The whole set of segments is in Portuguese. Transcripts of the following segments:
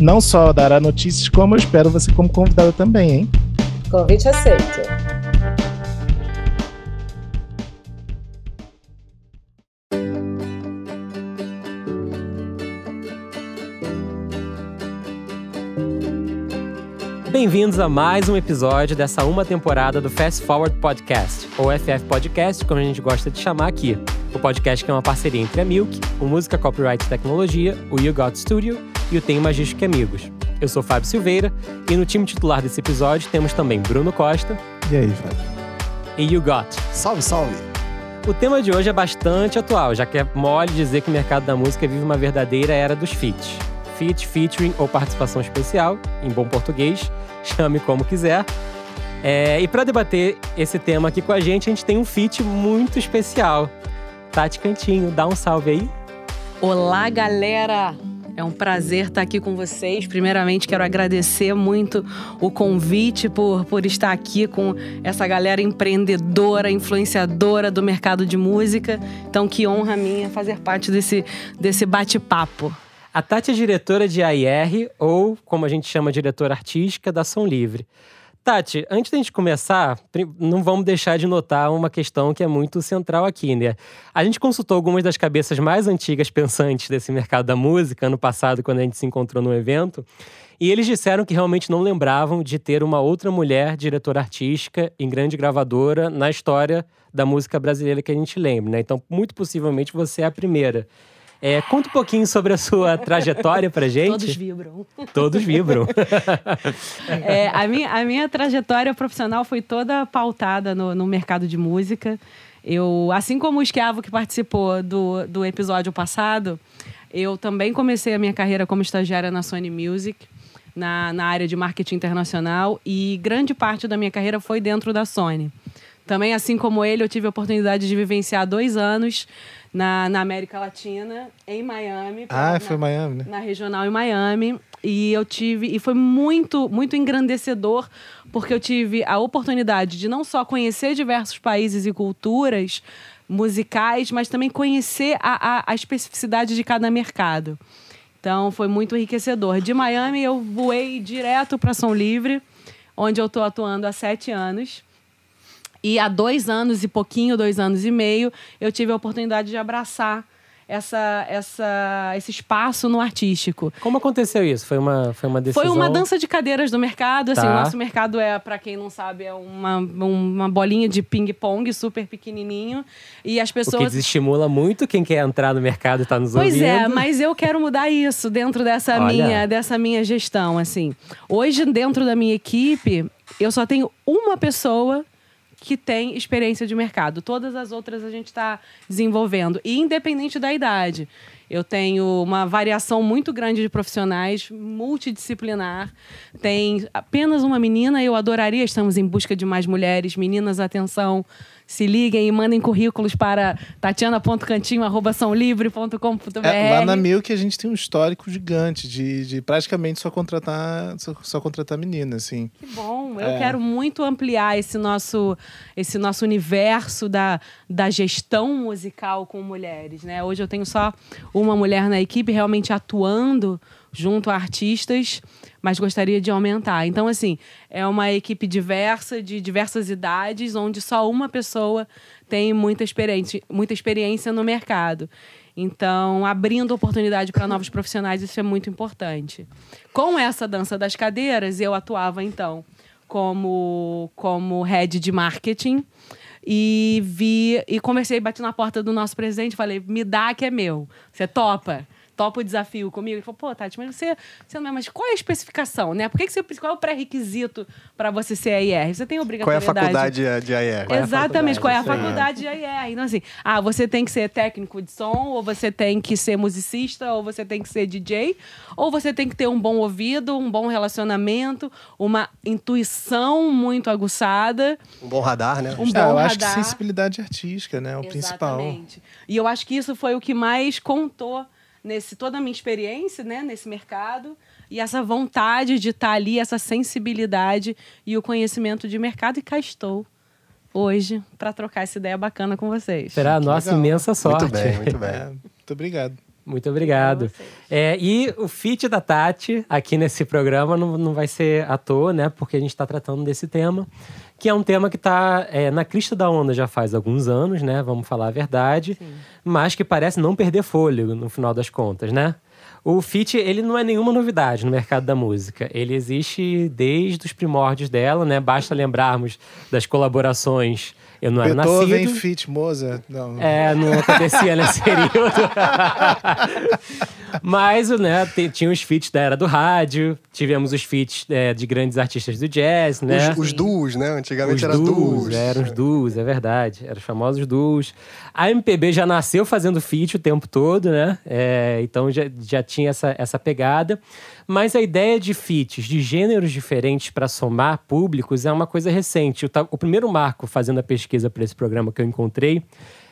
Não só dará notícias, como eu espero você como convidada também, hein? Convite aceito. Bem-vindos a mais um episódio dessa uma temporada do Fast Forward Podcast, ou FF Podcast, como a gente gosta de chamar aqui. O podcast que é uma parceria entre a Milk, o Música Copyright Tecnologia, o You Got Studio e o Tem Magístico Amigos. Eu sou Fábio Silveira e no time titular desse episódio temos também Bruno Costa. E aí, Fábio? E You Got. Salve, salve! O tema de hoje é bastante atual, já que é mole dizer que o mercado da música vive uma verdadeira era dos feats. Feat, featuring ou participação especial, em bom português, chame como quiser. É, e para debater esse tema aqui com a gente, a gente tem um feat muito especial. Tati Cantinho, dá um salve aí. Olá, galera! É um prazer estar aqui com vocês. Primeiramente, quero agradecer muito o convite por, por estar aqui com essa galera empreendedora, influenciadora do mercado de música. Então, que honra minha fazer parte desse, desse bate-papo. A Tati é diretora de AIR, ou como a gente chama, diretora artística da Som Livre. Tati, antes da gente começar, não vamos deixar de notar uma questão que é muito central aqui, né? A gente consultou algumas das cabeças mais antigas pensantes desse mercado da música ano passado, quando a gente se encontrou no evento, e eles disseram que realmente não lembravam de ter uma outra mulher diretora artística em grande gravadora na história da música brasileira que a gente lembra, né? Então, muito possivelmente você é a primeira. É, conta um pouquinho sobre a sua trajetória pra gente. Todos vibram. Todos vibram. é, a, minha, a minha trajetória profissional foi toda pautada no, no mercado de música. Eu, assim como o Esquiavo que participou do, do episódio passado, eu também comecei a minha carreira como estagiária na Sony Music, na, na área de marketing internacional, e grande parte da minha carreira foi dentro da Sony. Também, assim como ele, eu tive a oportunidade de vivenciar dois anos na, na América Latina, em Miami. Ah, na, foi Miami, né? Na regional em Miami. E eu tive. E foi muito, muito engrandecedor, porque eu tive a oportunidade de não só conhecer diversos países e culturas musicais, mas também conhecer a, a, a especificidade de cada mercado. Então foi muito enriquecedor. De Miami eu voei direto para São Livre, onde eu estou atuando há sete anos. E há dois anos e pouquinho, dois anos e meio, eu tive a oportunidade de abraçar essa, essa, esse espaço no artístico. Como aconteceu isso? Foi uma, foi uma decisão? Foi uma dança de cadeiras do mercado. Assim, Tá. O nosso mercado é, para quem não sabe, é uma, uma bolinha de ping-pong super pequenininho. E as O que pessoas... desestimula muito quem quer entrar no mercado e tá nos Pois ouvindo. é, mas eu quero mudar isso dentro dessa Olha. minha, dessa minha gestão, assim. Hoje, dentro da minha equipe, eu só tenho uma pessoa que tem experiência de mercado. Todas as outras a gente está desenvolvendo. E independente da idade. Eu tenho uma variação muito grande de profissionais, multidisciplinar. Tem apenas uma menina, eu adoraria. Estamos em busca de mais mulheres. Meninas, atenção. Se liguem e mandem currículos para tatiana.cantinho.sãolivre.com.br. É, lá na Milk a gente tem um histórico gigante de, de praticamente só contratar, só, só contratar menina, assim. Que bom. Eu É. quero muito ampliar esse nosso, esse nosso universo da, da gestão musical com mulheres. Né? Hoje eu tenho só uma mulher na equipe realmente atuando junto a artistas, mas gostaria de aumentar. Então, assim, é uma equipe diversa, de diversas idades, onde só uma pessoa tem muita experiência, muita experiência no mercado. Então, abrindo oportunidade para novos profissionais, isso é muito importante. Com essa dança das cadeiras, eu atuava, então, como, como head de marketing. E vi e conversei, bati na porta do nosso presidente, falei: me dá que é meu. Você topa? Topa o desafio comigo. Ele falou, pô, Tati, mas você, você não é, mas qual é a especificação, né? Por que, que você, qual é o pré-requisito para você ser AIR? Você tem Qual é a obrigatoriedade. faculdade de AIR? É Exatamente, qual é a faculdade? faculdade de AIR? Então, assim, ah, você tem que ser técnico de som, ou você tem que ser musicista, ou você tem que ser DJ, ou você tem que ter um bom ouvido, um bom relacionamento, uma intuição muito aguçada, Um bom radar, né? um Ah, bom eu acho que radar. sensibilidade artística, né? É o principal. Exatamente. E eu acho que isso foi o que mais contou nesse toda a minha experiência, né, nesse mercado, e essa vontade de estar ali, essa sensibilidade e o conhecimento de mercado e cá estou hoje para trocar essa ideia bacana com vocês. Será a nossa legal. imensa sorte. Muito bem, muito bem. Muito obrigado. Muito obrigado. É, e o feat da Tati aqui nesse programa não, não vai ser à toa, né? Porque a gente está tratando desse tema, que é um tema que está na crista da onda já faz alguns anos, né? Vamos falar a verdade, mas que parece não perder fôlego no final das contas, né? O feat, ele não é nenhuma novidade no mercado da música. Ele existe desde os primórdios dela, né? Basta lembrarmos das colaborações Eu Não Era Beethoven, Nascido. Fit, Mozart. Não. É, não acontecia nesse período. Mas, né, tinha os feats da era do rádio, tivemos os feats é, de grandes artistas do jazz, né? Os, os duos, né? Antigamente Os era duos. duos, eram os duos, é verdade. Eram os famosos duos. A MPB já nasceu fazendo feat o tempo todo, né? É, então já, já tinha essa, essa pegada. Mas a ideia de feats de gêneros diferentes para somar públicos é uma coisa recente. O, o primeiro marco fazendo a pesquisa para esse programa que eu encontrei,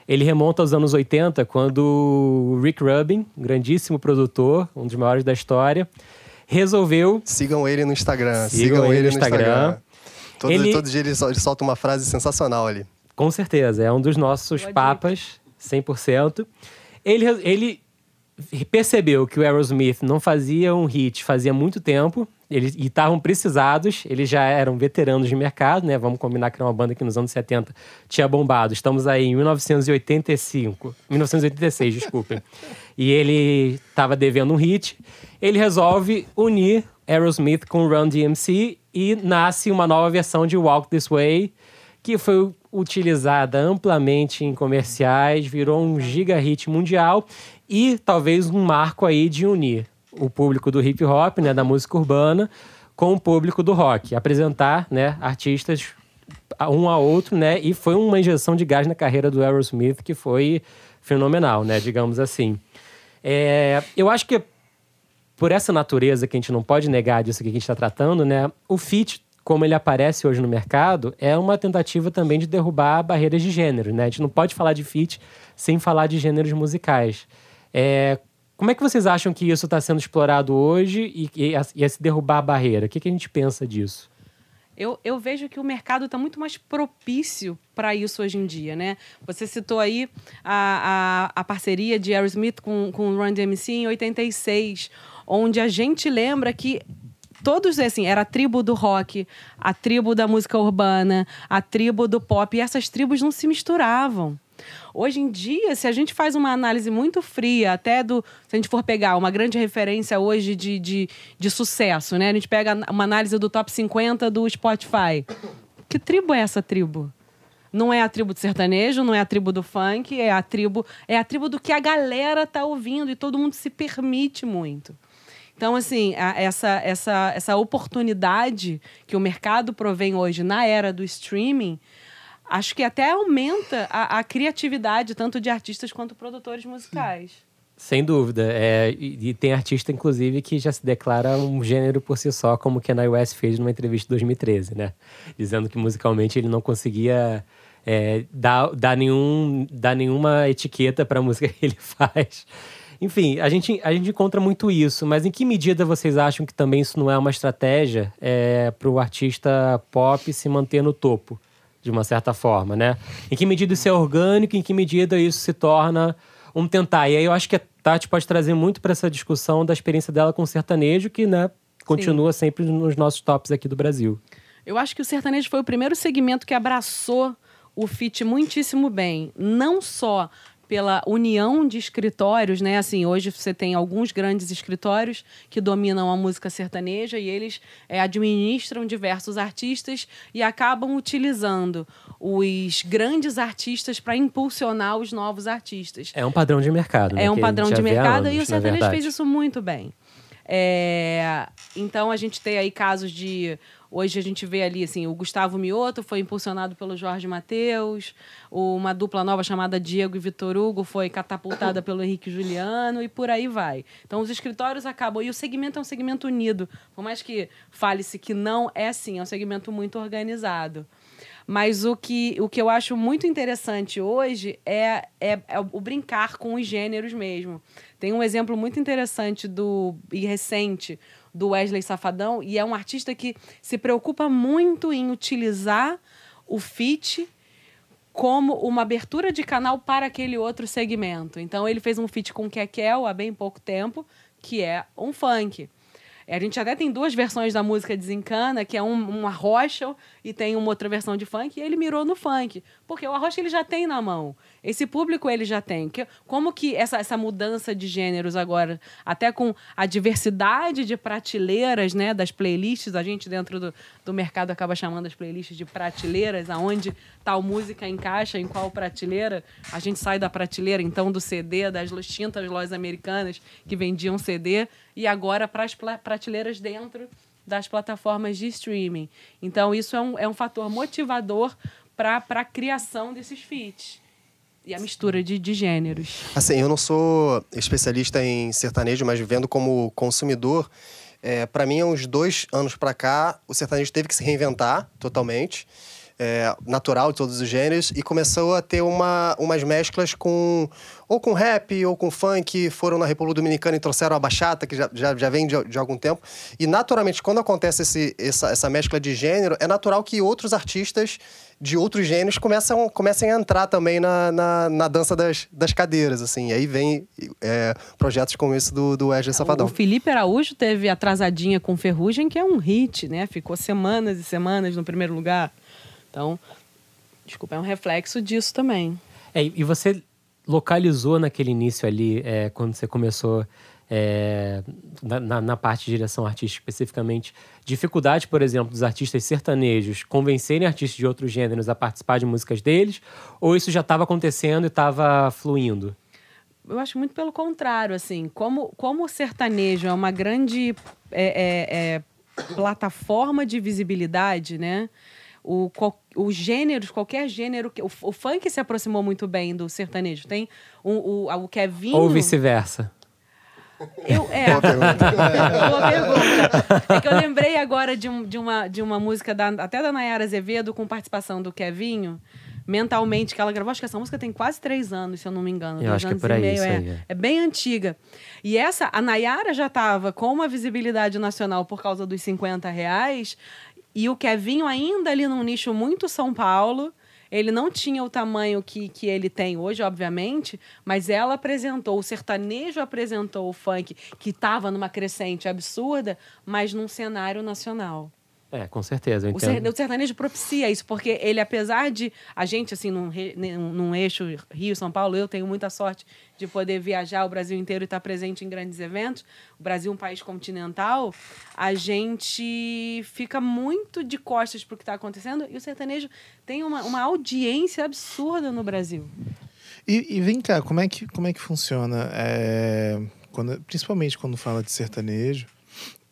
ele remonta aos anos 80, quando o Rick Rubin, grandíssimo produtor, um dos maiores da história, resolveu Sigam ele no Instagram. Sigam ele no Instagram. Todo, Ele- todo dia ele, ele solta uma frase sensacional ali. Com certeza, é um dos nossos Boa dica. papas, 100%. Ele, ele percebeu que o Aerosmith não fazia um hit fazia muito tempo, eles e estavam precisados, eles já eram veteranos de mercado, né? Vamos combinar que era uma banda que nos anos 70 tinha bombado. Estamos aí em 1985, 1986, desculpem. E ele estava devendo um hit. Ele resolve unir Aerosmith com Run DMC e nasce uma nova versão de Walk This Way, que foi utilizada amplamente em comerciais, virou um giga hit mundial e talvez um marco aí de unir o público do hip hop, né, da música urbana, com o público do rock, apresentar, né, artistas um a outro, né, e foi uma injeção de gás na carreira do Aerosmith que foi fenomenal, né, digamos assim. É, eu acho que por essa natureza que a gente não pode negar disso que a gente está tratando, né? O fit, como ele aparece hoje no mercado, é uma tentativa também de derrubar barreiras de gênero, né? A gente não pode falar de fit sem falar de gêneros musicais. É, como é que vocês acham que isso está sendo explorado hoje e, e, e esse derrubar a barreira? O que, que a gente pensa disso? Eu, eu vejo que o mercado está muito mais propício para isso hoje em dia, né? Você citou aí a, a, a parceria de Aerosmith com, com o Run DMC em 86, onde a gente lembra que todos, assim, era a tribo do rock, a tribo da música urbana, a tribo do pop, e essas tribos não se misturavam. Hoje em dia, se a gente faz uma análise muito fria, até do. Se a gente for pegar uma grande referência hoje de, de, de sucesso, né? A gente pega uma análise do top 50 do Spotify. Que tribo é essa tribo? Não é a tribo do sertanejo, não é a tribo do funk, é a tribo, é a tribo do que a galera tá ouvindo e todo mundo se permite muito. Então, assim, a- essa, essa, essa oportunidade que o mercado provém hoje na era do streaming, acho que até aumenta a, a criatividade, tanto de artistas quanto produtores musicais. Sem dúvida. É, e, e tem artista, inclusive, que já se declara um gênero por si só, como o Kanye West fez numa entrevista em 2013, né? Dizendo que musicalmente ele não conseguia é, dar, dar, nenhum, dar nenhuma etiqueta para a música que ele faz. Enfim, a gente, a gente encontra muito isso, mas em que medida vocês acham que também isso não é uma estratégia para o artista pop se manter no topo, de uma certa forma, né? Em que medida isso é orgânico, em que medida isso se torna um tentar. E aí eu acho que a Tati pode trazer muito para essa discussão da experiência dela com o sertanejo, que né, continua sempre nos nossos tops aqui do Brasil. Eu acho que o sertanejo foi o primeiro segmento que abraçou o fit muitíssimo bem. Não só pela união de escritórios, né? Assim, hoje você tem alguns grandes escritórios que dominam a música sertaneja e eles é, administram diversos artistas e acabam utilizando os grandes artistas para impulsionar os novos artistas. É um padrão de mercado, né? É um que padrão de mercado e o anos, sertanejo fez isso muito bem. É, então a gente tem aí casos de. Hoje a gente vê ali assim, o Gustavo Mioto foi impulsionado pelo Jorge Mateus, uma dupla nova chamada Diego e Vitor Hugo foi catapultada pelo Henrique Juliano e por aí vai. Então os escritórios acabam. E o segmento é um segmento unido. Por mais que fale-se que não, é sim, é um segmento muito organizado. Mas o que, o que eu acho muito interessante hoje é, é, é o brincar com os gêneros mesmo. Tem um exemplo muito interessante do e recente do Wesley Safadão, e é um artista que se preocupa muito em utilizar o feat como uma abertura de canal para aquele outro segmento. Então ele fez um feat com Kekel há bem pouco tempo, que é um funk. A gente até tem duas versões da música Desencana, que é um, um e tem uma outra versão de funk, e ele mirou no funk. Porque o arrocha ele já tem na mão. Esse público ele já tem. Que- Como que essa, essa mudança de gêneros agora, até com a diversidade de prateleiras, né, das playlists, a gente dentro do, do mercado acaba chamando as playlists de prateleiras, aonde tal música encaixa em qual prateleira, a gente sai da prateleira então do CD, das extintas lojas americanas que vendiam CD, e agora para as prateleiras dentro das plataformas de streaming. Então, isso é um, é um fator motivador para a criação desses feats. E a mistura de, de gêneros. Assim, eu não sou especialista em sertanejo, mas vendo como consumidor, é, para mim, há uns dois anos para cá, o sertanejo teve que se reinventar totalmente. É, natural de todos os gêneros e começou a ter uma, umas mesclas com ou com rap ou com funk foram na República Dominicana e trouxeram a bachata que já, já, já vem de, de algum tempo e naturalmente quando acontece esse, essa, essa mescla de gênero é natural que outros artistas de outros gêneros começam, comecem a entrar também na, na, na dança das, das cadeiras assim e aí vem é, projetos como esse do, do Wesley Safadão O Felipe Araújo teve Atrasadinha com Ferrugem, que é um hit, né? Ficou semanas e semanas no primeiro lugar. Então, desculpa, é um reflexo disso também. É, e você localizou naquele início ali, é, quando você começou é, na, na- parte de direção artística especificamente, dificuldade, por exemplo, dos artistas sertanejos convencerem artistas de outros gêneros a participar de músicas deles? Ou isso já estava acontecendo e estava fluindo? Eu acho muito pelo contrário, assim, como, como o sertanejo é uma grande é, é, é, plataforma de visibilidade, né? O, os gêneros, qualquer gênero, que- o, o funk se aproximou muito bem do sertanejo. Tem o, o, o Kevinho. Ou vice-versa? Eu, é, Boa pergunta. Boa pergunta. É que eu lembrei agora de, um- de uma, de uma música da, até da Nayara Azevedo, com participação do Kevinho, mentalmente, que ela gravou. Acho que essa música tem quase três anos, se eu não me engano. Eu dois acho que é anos por e aí, meio, isso é. aí, é. É bem antiga. E essa, a Nayara já estava com uma visibilidade nacional por causa dos 50 reais. E o Kevinho ainda ali num nicho muito São Paulo. Ele não tinha o tamanho que, que ele tem hoje, obviamente, mas ela apresentou, o sertanejo apresentou o funk, que estava numa crescente absurda, mas num cenário nacional. É, com certeza, eu O, ser- o sertanejo propicia isso, porque ele, apesar de a gente, assim, num, num eixo Rio-São Paulo, eu tenho muita sorte de poder viajar o Brasil inteiro e estar presente em grandes eventos. O Brasil é um país continental, a gente fica muito de costas para o que está acontecendo e o sertanejo tem uma, uma audiência absurda no Brasil. E, e vem cá, como é que, como é que funciona? É, quando, principalmente quando fala de sertanejo,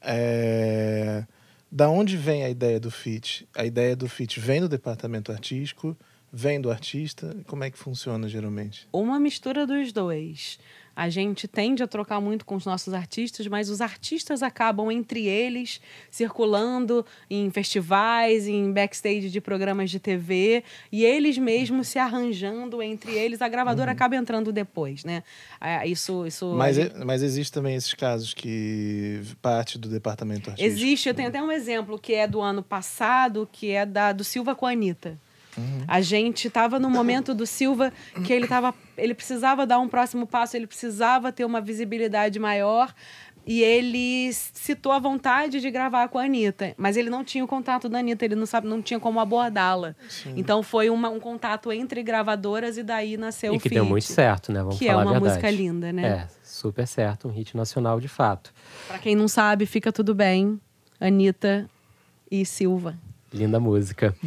é, da onde vem a ideia do feat? A ideia do feat vem do departamento artístico, vem do artista? Como é que funciona geralmente? uma mistura dos dois. A gente tende a trocar muito com os nossos artistas, mas os artistas acabam entre eles circulando em festivais, em backstage de programas de TV, e eles mesmos se arranjando entre eles. A gravadora acaba entrando depois, né? Ah, Isso, isso Mas, mas existe também esses casos que parte do departamento artístico. Existe, eu tenho até um exemplo que é do ano passado, que é da do Silva com a Anitta. A gente estava no momento do Silva que ele tava, ele precisava dar um próximo passo, ele precisava ter uma visibilidade maior. E ele citou a vontade de gravar com a Anitta, mas ele não tinha o contato da Anitta, ele não, sabe, não tinha como abordá-la. Então foi uma- um contato entre gravadoras e daí nasceu E o que deu feat, muito certo, né? Vamos Que é falar a uma verdade. música linda, né? É, super certo, um hit nacional de fato. Pra quem não sabe, fica tudo bem. Anitta e Silva. Linda música.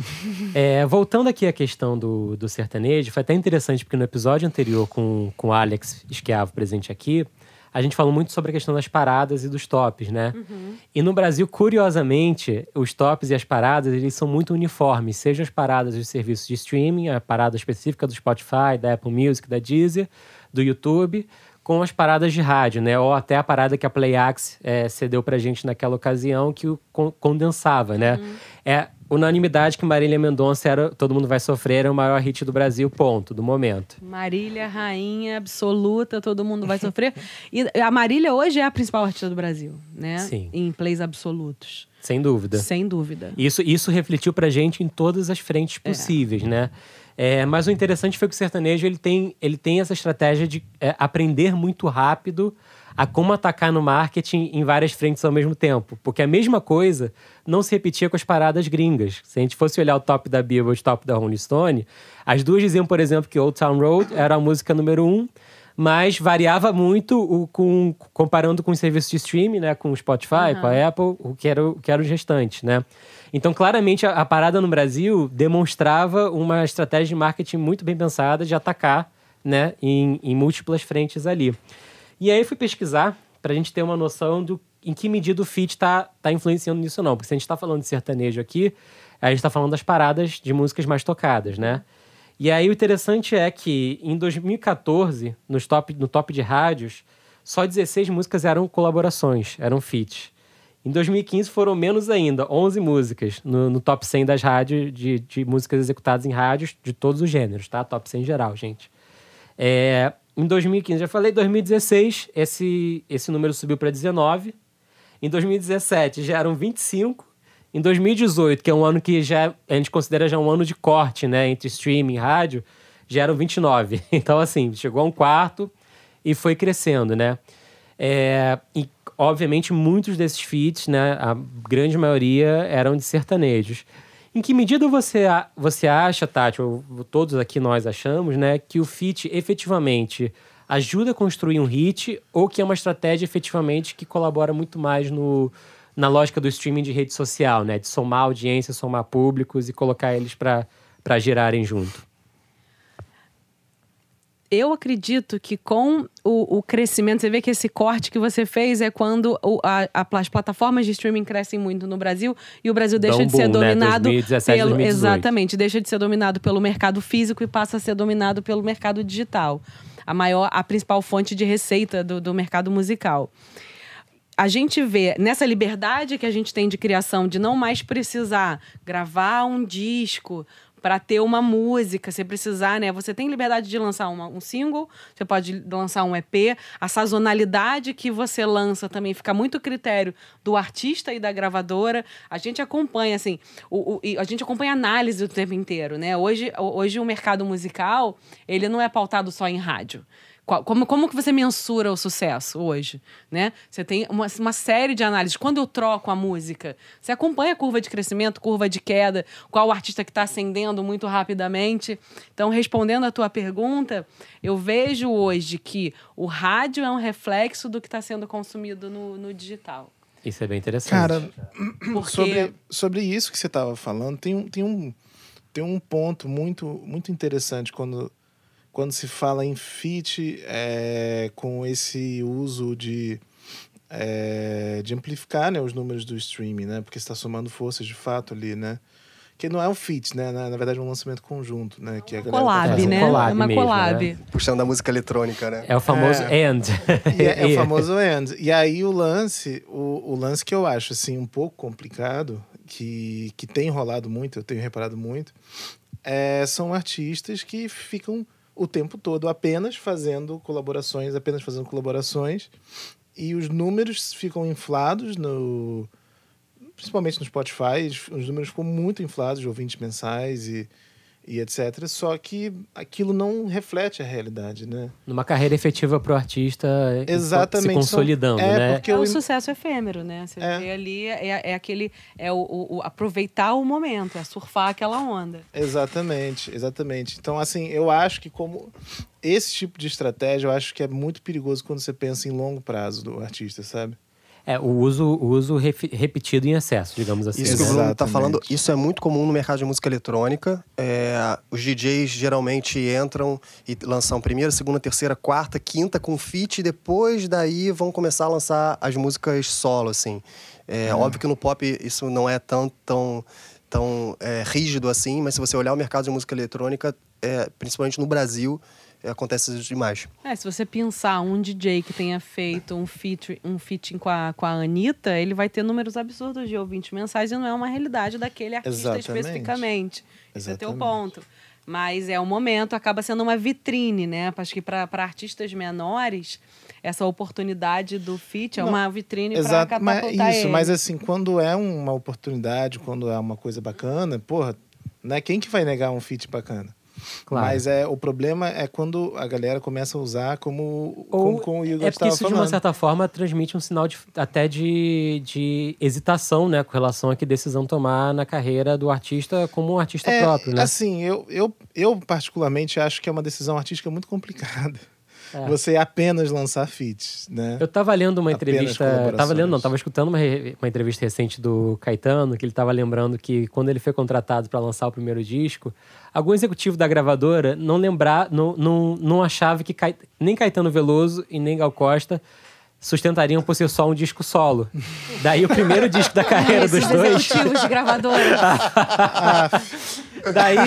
É, voltando aqui à questão do, do sertanejo, foi até interessante porque no episódio anterior com, com o Alex Esquiavo presente aqui, a gente falou muito sobre a questão das paradas e dos tops, né? Uhum. E no Brasil, curiosamente, os tops e as paradas, eles são muito uniformes. Sejam as paradas dos serviços de streaming, a parada específica do Spotify, da Apple Music, da Deezer, do YouTube, com as paradas de rádio, né? Ou até a parada que a Playax é, cedeu pra gente naquela ocasião, que o con- condensava, né? É unanimidade que Marília Mendonça era Todo Mundo Vai Sofrer, era o maior hit do Brasil, ponto, do momento. Marília, rainha absoluta, todo mundo vai sofrer. E a Marília hoje é a principal artista do Brasil, né? Sim. Em plays absolutos. Sem dúvida. Sem dúvida. Isso, isso refletiu pra gente em todas as frentes possíveis, né? É, mas o interessante foi que o sertanejo ele tem, ele tem essa estratégia de é, aprender muito rápido a como atacar no marketing em várias frentes ao mesmo tempo. Porque a mesma coisa não se repetia com as paradas gringas. Se a gente fosse olhar o top da Billboard e o top da Rolling Stone, as duas diziam, por exemplo, que Old Town Road era a música número um, mas variava muito o, com, comparando com os serviços de streaming, né? Com o Spotify, com a Apple, o que era, o que eram os restantes, né? Então, claramente, a, a parada no Brasil demonstrava uma estratégia de marketing muito bem pensada de atacar, né? Em, em múltiplas frentes ali. E aí, fui pesquisar para a gente ter uma noção do em que medida o feat está tá influenciando nisso não. Porque se a gente está falando de sertanejo aqui, a gente está falando das paradas de músicas mais tocadas, né? E aí o interessante é que em 2014, nos top, no top de rádios, só 16 músicas eram colaborações, eram feats. Em 2015 foram menos ainda, 11 músicas no, no top 100 das rádios, de, de músicas executadas em rádios de todos os gêneros, tá? Top 100 geral, gente. É, em 2015, já falei, 2016, esse, esse número subiu para 19. Em 2017 já eram 25. Em 2018, que é um ano que já a gente considera já um ano de corte, né, entre streaming e rádio, já eram 29. Então, assim, chegou a um quarto e foi crescendo, né? É, e, obviamente, muitos desses feats, né, a grande maioria eram de sertanejos. Em que medida você, você acha, Tati, ou todos aqui nós achamos, né, que o feat efetivamente ajuda a construir um hit ou que é uma estratégia efetivamente que colabora muito mais no, na lógica do streaming de rede social, né, de somar audiência, somar públicos e colocar eles para girarem junto? Eu acredito que com o, o crescimento, você vê que esse corte que você fez é quando o- a- a- as plataformas de streaming crescem muito no Brasil e o Brasil deixa um de ser boom, né? dominado 2017, pelo 2018. exatamente, deixa de ser dominado pelo mercado físico e passa a ser dominado pelo mercado digital. A maior, a principal fonte de receita do, do mercado musical a gente vê nessa liberdade que a gente tem de criação, de não mais precisar gravar um disco para ter uma música, se precisar, né? Você tem liberdade de lançar uma- um single, você pode lançar um EP. A sazonalidade que você lança também fica muito critério do artista e da gravadora. A gente acompanha, assim, o, o- a gente acompanha análise o tempo inteiro, né? Hoje, hoje o mercado musical, ele não é pautado só em rádio. Qual- Como, como que você mensura o sucesso hoje? Né? Você tem uma, uma série de análises. Quando eu troco a música, você acompanha a curva de crescimento, curva de queda, qual artista que está ascendendo muito rapidamente. Então, respondendo à tua pergunta, eu vejo hoje que o rádio é um reflexo do que está sendo consumido no, no digital. Isso é bem interessante. Cara, Porque sobre, sobre isso que você estava falando, tem um, tem um, tem um ponto muito, muito interessante quando, quando se fala em fit é, com esse uso de, é, de amplificar né, os números do streaming, né? Porque você está somando forças de fato ali, né? Que não é um fit, né? Na, na verdade é um lançamento conjunto, né? Que a galera tá collab, né? collab é uma mesmo, collab. né? Puxando da música eletrônica, né? É o famoso É. end. É, é o famoso end. E aí o lance, o, o lance que eu acho assim um pouco complicado, que, que tem rolado muito, eu tenho reparado muito, é, são artistas que ficam o tempo todo apenas fazendo colaborações, apenas fazendo colaborações, e os números ficam inflados no principalmente no Spotify, os números ficam muito inflados de ouvintes mensais e, e etc. Só que aquilo não reflete a realidade, né? Numa carreira efetiva pro artista Exatamente. se consolidando, é, né? Porque é eu um im- sucesso efêmero, né? Você É. vê ali, é, é aquele. É o, o- o aproveitar o momento, é surfar aquela onda. Exatamente, exatamente. Então, assim, eu acho que como esse tipo de estratégia, eu acho que é muito perigoso quando você pensa em longo prazo do artista, sabe? É, o uso, o uso repetido em excesso, digamos assim. Isso que o? Bruno tá Exatamente. falando, isso é muito comum no mercado de música eletrônica. É, os DJs geralmente entram e lançam primeira, segunda, terceira, quarta, quinta com feat, e depois daí vão começar a lançar as músicas solo, assim. É, Óbvio que no pop isso não é tão, tão, tão é, rígido assim, mas se você olhar o mercado de música eletrônica, é, principalmente no Brasil, é, acontece isso demais. É, se você pensar um DJ que tenha feito um feat, um feat com, a, com a Anitta, ele vai ter números absurdos de ouvintes mensais e não é uma realidade daquele artista Exatamente. especificamente. Esse é o teu Exatamente. ponto. Mas é o momento, acaba sendo uma vitrine, né? Acho que para artistas menores, essa oportunidade do feat é Não, uma vitrine para Exato, mas catapultar isso, ele. mas assim, quando é uma oportunidade, quando é uma coisa bacana, porra, né? Quem que vai negar um feat bacana? Claro. Mas é, o problema é quando a galera começa a usar como, Ou como, como o Igor é porque isso, de uma certa forma, transmite um sinal de- até de, de hesitação, né? Com relação a que decisão tomar na carreira do artista como um artista É, próprio, né? Assim, eu, eu, eu particularmente acho que é uma decisão artística muito complicada. É. Você apenas lançar feats, né? Eu tava lendo uma entrevista. Tava lendo, não, tava escutando uma, re- uma entrevista recente do Caetano, que ele tava lembrando que quando ele foi contratado para lançar o primeiro disco, algum executivo da gravadora não lembrar, não, não, não achava que Cai- nem Caetano Veloso e nem Gal Costa sustentariam por si só um disco solo. Daí o primeiro disco da carreira dos dois. executivos de gravadoras. Daí,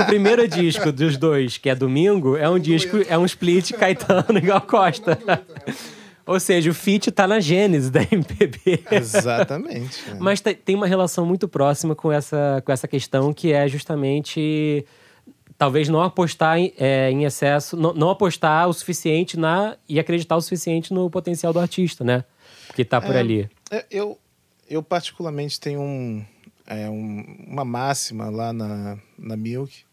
o primeiro disco dos dois, que é Domingo, é um disco, é um split Caetano e Gal Costa. Ou seja, o feat tá na gênese da MPB. Exatamente. é. Mas te- tem uma relação muito próxima com essa, com essa questão que é justamente talvez não apostar em, é, em excesso, não, não apostar o suficiente na e acreditar o suficiente no potencial do artista, né? Que tá por É. ali. É, Eu, eu particularmente tenho um, é, um- uma máxima lá na, na Milk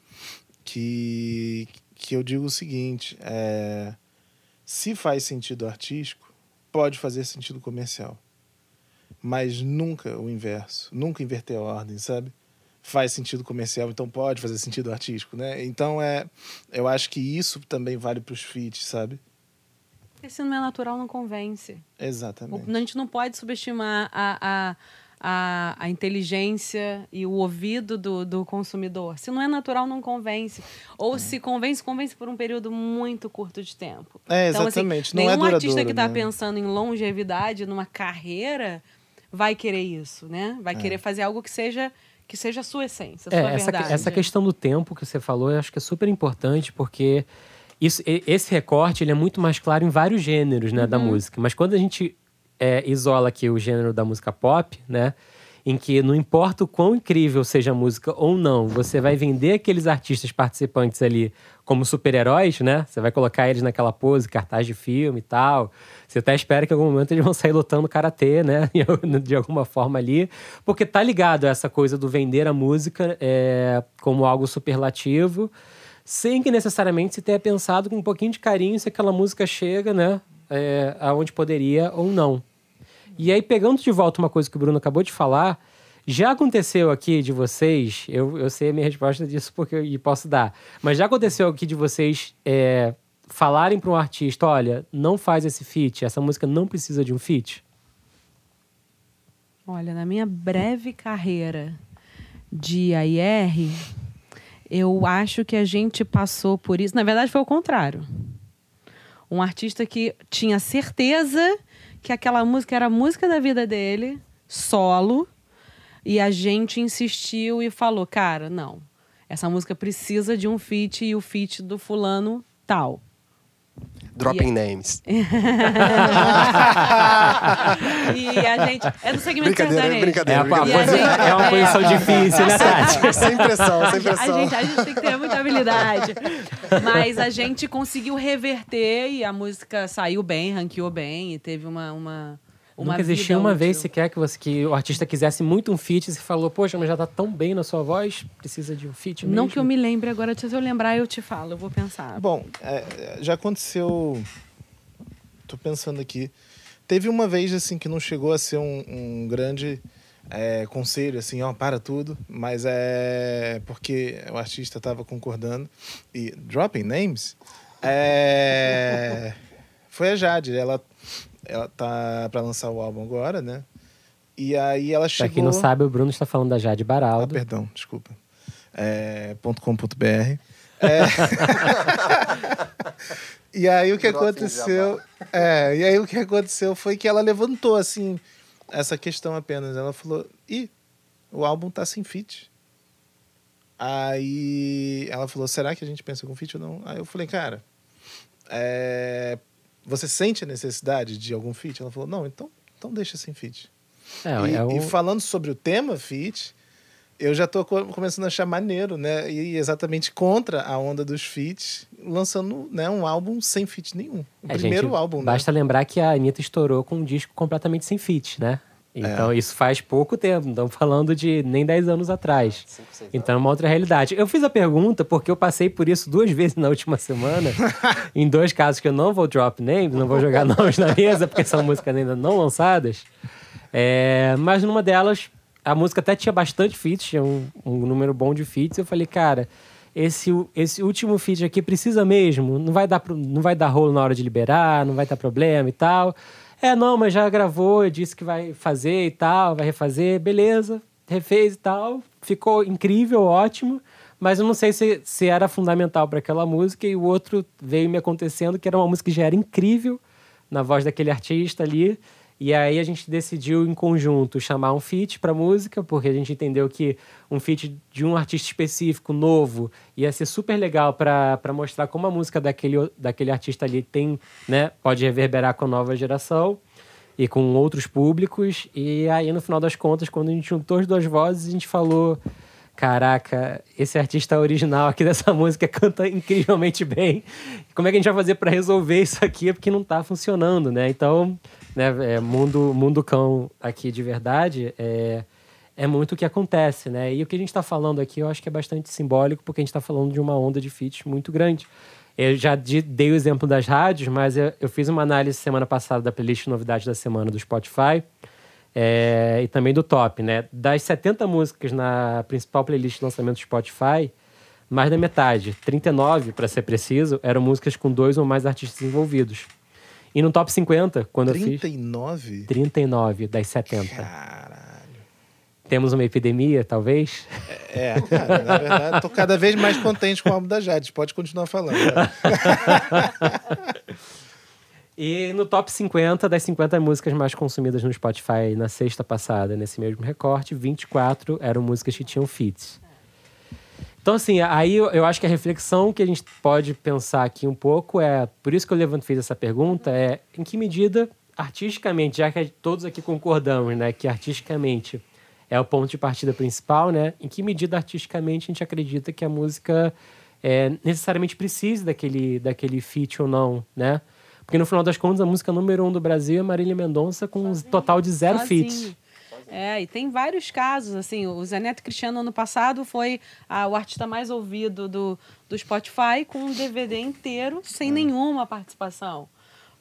que, que eu digo o seguinte: é, se faz sentido artístico, pode fazer sentido comercial. Mas nunca o inverso, nunca inverter a ordem, sabe? Faz sentido comercial, então pode fazer sentido artístico, né? Então é, eu acho que isso também vale para os feats, sabe? Porque se não é natural, não convence. Exatamente. A gente não pode subestimar a, a, a, a inteligência e o ouvido do, do consumidor. Se não é natural, não convence. Ou É. se convence, convence por um período muito curto de tempo. É, Então, exatamente. assim, não é nenhum artista duradouro, que está né? pensando em longevidade, numa carreira, vai querer isso, né? Vai querer fazer algo que seja que seja a sua essência, a É, sua essa, verdade. essa questão do tempo que você falou, eu acho que é super importante, porque isso, esse recorte ele é muito mais claro em vários gêneros né, da música. Mas quando a gente é, isola aqui o gênero da música pop, né? Em que não importa o quão incrível seja a música ou não, você vai vender aqueles artistas participantes ali como super-heróis, né? Você vai colocar eles naquela pose, cartaz de filme e tal. Você até espera que em algum momento eles vão sair lutando karatê, né? De alguma forma ali. Porque tá ligado a essa coisa do vender a música é, como algo superlativo, sem que necessariamente se tenha pensado com um pouquinho de carinho se aquela música chega, né? É, aonde poderia ou não. E aí, pegando de volta uma coisa que o Bruno acabou de falar, já aconteceu aqui de vocês, eu, eu sei a minha resposta disso porque eu e posso dar, mas já aconteceu aqui de vocês é, falarem para um artista: olha, não faz esse feat, essa música não precisa de um feat? Olha, na minha breve carreira de AIR, eu acho que a gente passou por isso. Na verdade, foi o contrário. Um artista que tinha certeza que aquela música era a música da vida dele, solo, e a gente insistiu e falou: cara, não, essa música precisa de um feat e o feat do fulano tal. Dropping names. e a gente. É do segmento Brincadeira, sertanejo. brincadeira. É, uma, E a posi- gente- é uma posição difícil, né, Tati? sem pressão, sem A pressão. gente, a gente tem que ter muita habilidade. Mas a gente conseguiu reverter e a música saiu bem, ranqueou bem e teve uma. uma, uma Nunca existiu uma útil. vez sequer que, você, que o artista quisesse muito um feat e você falou, poxa, mas já tá tão bem na sua voz, precisa de um feat mesmo. Não que eu me lembre agora, se eu lembrar, eu te falo, eu vou pensar. Bom, é, já aconteceu. Tô pensando aqui. Teve uma vez assim que não chegou a ser um, um grande é, conselho, assim, ó, para tudo, mas é porque o artista estava concordando. E dropping names é, foi a Jade. Ela ela tá pra lançar o álbum agora, né? E aí ela chegou... Pra quem não sabe, o Bruno está falando da Jade Ah, Baraldo. perdão, desculpa. É, .com.br. É... e aí o que aconteceu? É, e aí o que aconteceu foi que ela levantou assim essa questão apenas. Ela falou: "Ih, o álbum tá sem feat". Aí ela falou: "Será que a gente pensa com feat ou não?". Aí eu falei: "Cara, é, você sente a necessidade de algum feat?". Ela falou: "Não, então, então deixa sem feat". É, e, é um- e falando sobre o tema feat, eu já tô co- começando a achar maneiro, né? E exatamente contra a onda dos feats, lançando né, um álbum sem feat nenhum. O É, primeiro gente, álbum, né? Basta lembrar que a Anitta estourou com um disco completamente sem feat, né? É. Então, isso faz pouco tempo. Não estamos falando de nem 10 anos atrás. Então, é uma outra realidade. Eu fiz a pergunta porque eu passei por isso duas vezes na última semana. em dois casos que eu não vou drop names, não vou jogar nomes na mesa, porque são músicas ainda não lançadas. É, mas numa delas, a música até tinha bastante feats, tinha um, um número bom de feats. Eu falei, cara, esse, esse último feat aqui precisa mesmo? Não vai, dar, não vai dar rolo na hora de liberar, não vai dar problema e tal. É, não, mas já gravou, disse que vai fazer e tal, vai refazer, beleza, refez e tal. Ficou incrível, ótimo. Mas eu não sei se, se era fundamental para aquela música e o outro veio me acontecendo que era uma música que já era incrível na voz daquele artista ali. E aí a gente decidiu em conjunto chamar um feat para música, porque a gente entendeu que um feat de um artista específico, novo, ia ser super legal para mostrar como a música daquele, daquele artista ali tem, né, pode reverberar com a nova geração e com outros públicos. E aí, no final das contas, quando a gente juntou as duas vozes, a gente falou: Caraca, esse artista original aqui dessa música canta incrivelmente bem. Como é que a gente vai fazer para resolver isso aqui? Porque não tá funcionando, né? Então, né, é, mundo, mundo cão aqui de verdade é, é muito o que acontece, né? E o que a gente está falando aqui eu acho que é bastante simbólico, porque a gente está falando de uma onda de feats muito grande. Eu já dei o exemplo das rádios, mas eu, eu fiz uma análise semana passada da playlist Novidades da Semana do Spotify é, e também do top, né? Das 70 músicas na principal playlist de lançamento do Spotify, mais da metade, 39 para ser preciso, eram músicas com dois ou mais artistas envolvidos. E no top 50, quando eu fiz 39? 39 das 70. Caralho. Temos uma epidemia, talvez? É, cara, na verdade, tô cada vez mais contente com o álbum da Jade. Pode continuar falando. né? E no top 50 das 50 músicas mais consumidas no Spotify na sexta passada, nesse mesmo recorte, 24 eram músicas que tinham feats. Então, assim, aí eu, eu acho que a reflexão que a gente pode pensar aqui um pouco é, por isso que eu levanto fiz essa pergunta, é em que medida, artisticamente, já que todos aqui concordamos, né, que artisticamente é o ponto de partida principal, né, em que medida artisticamente a gente acredita que a música é, necessariamente precise daquele, daquele feat ou não, né? Porque no final das contas, a música número um do Brasil é Marília Mendonça com um total de zero Sozinho. feats. É, e tem vários casos, assim, o Zé Neto Cristiano ano passado foi ah, o artista mais ouvido do, do Spotify com um DVD inteiro, sem nenhuma participação.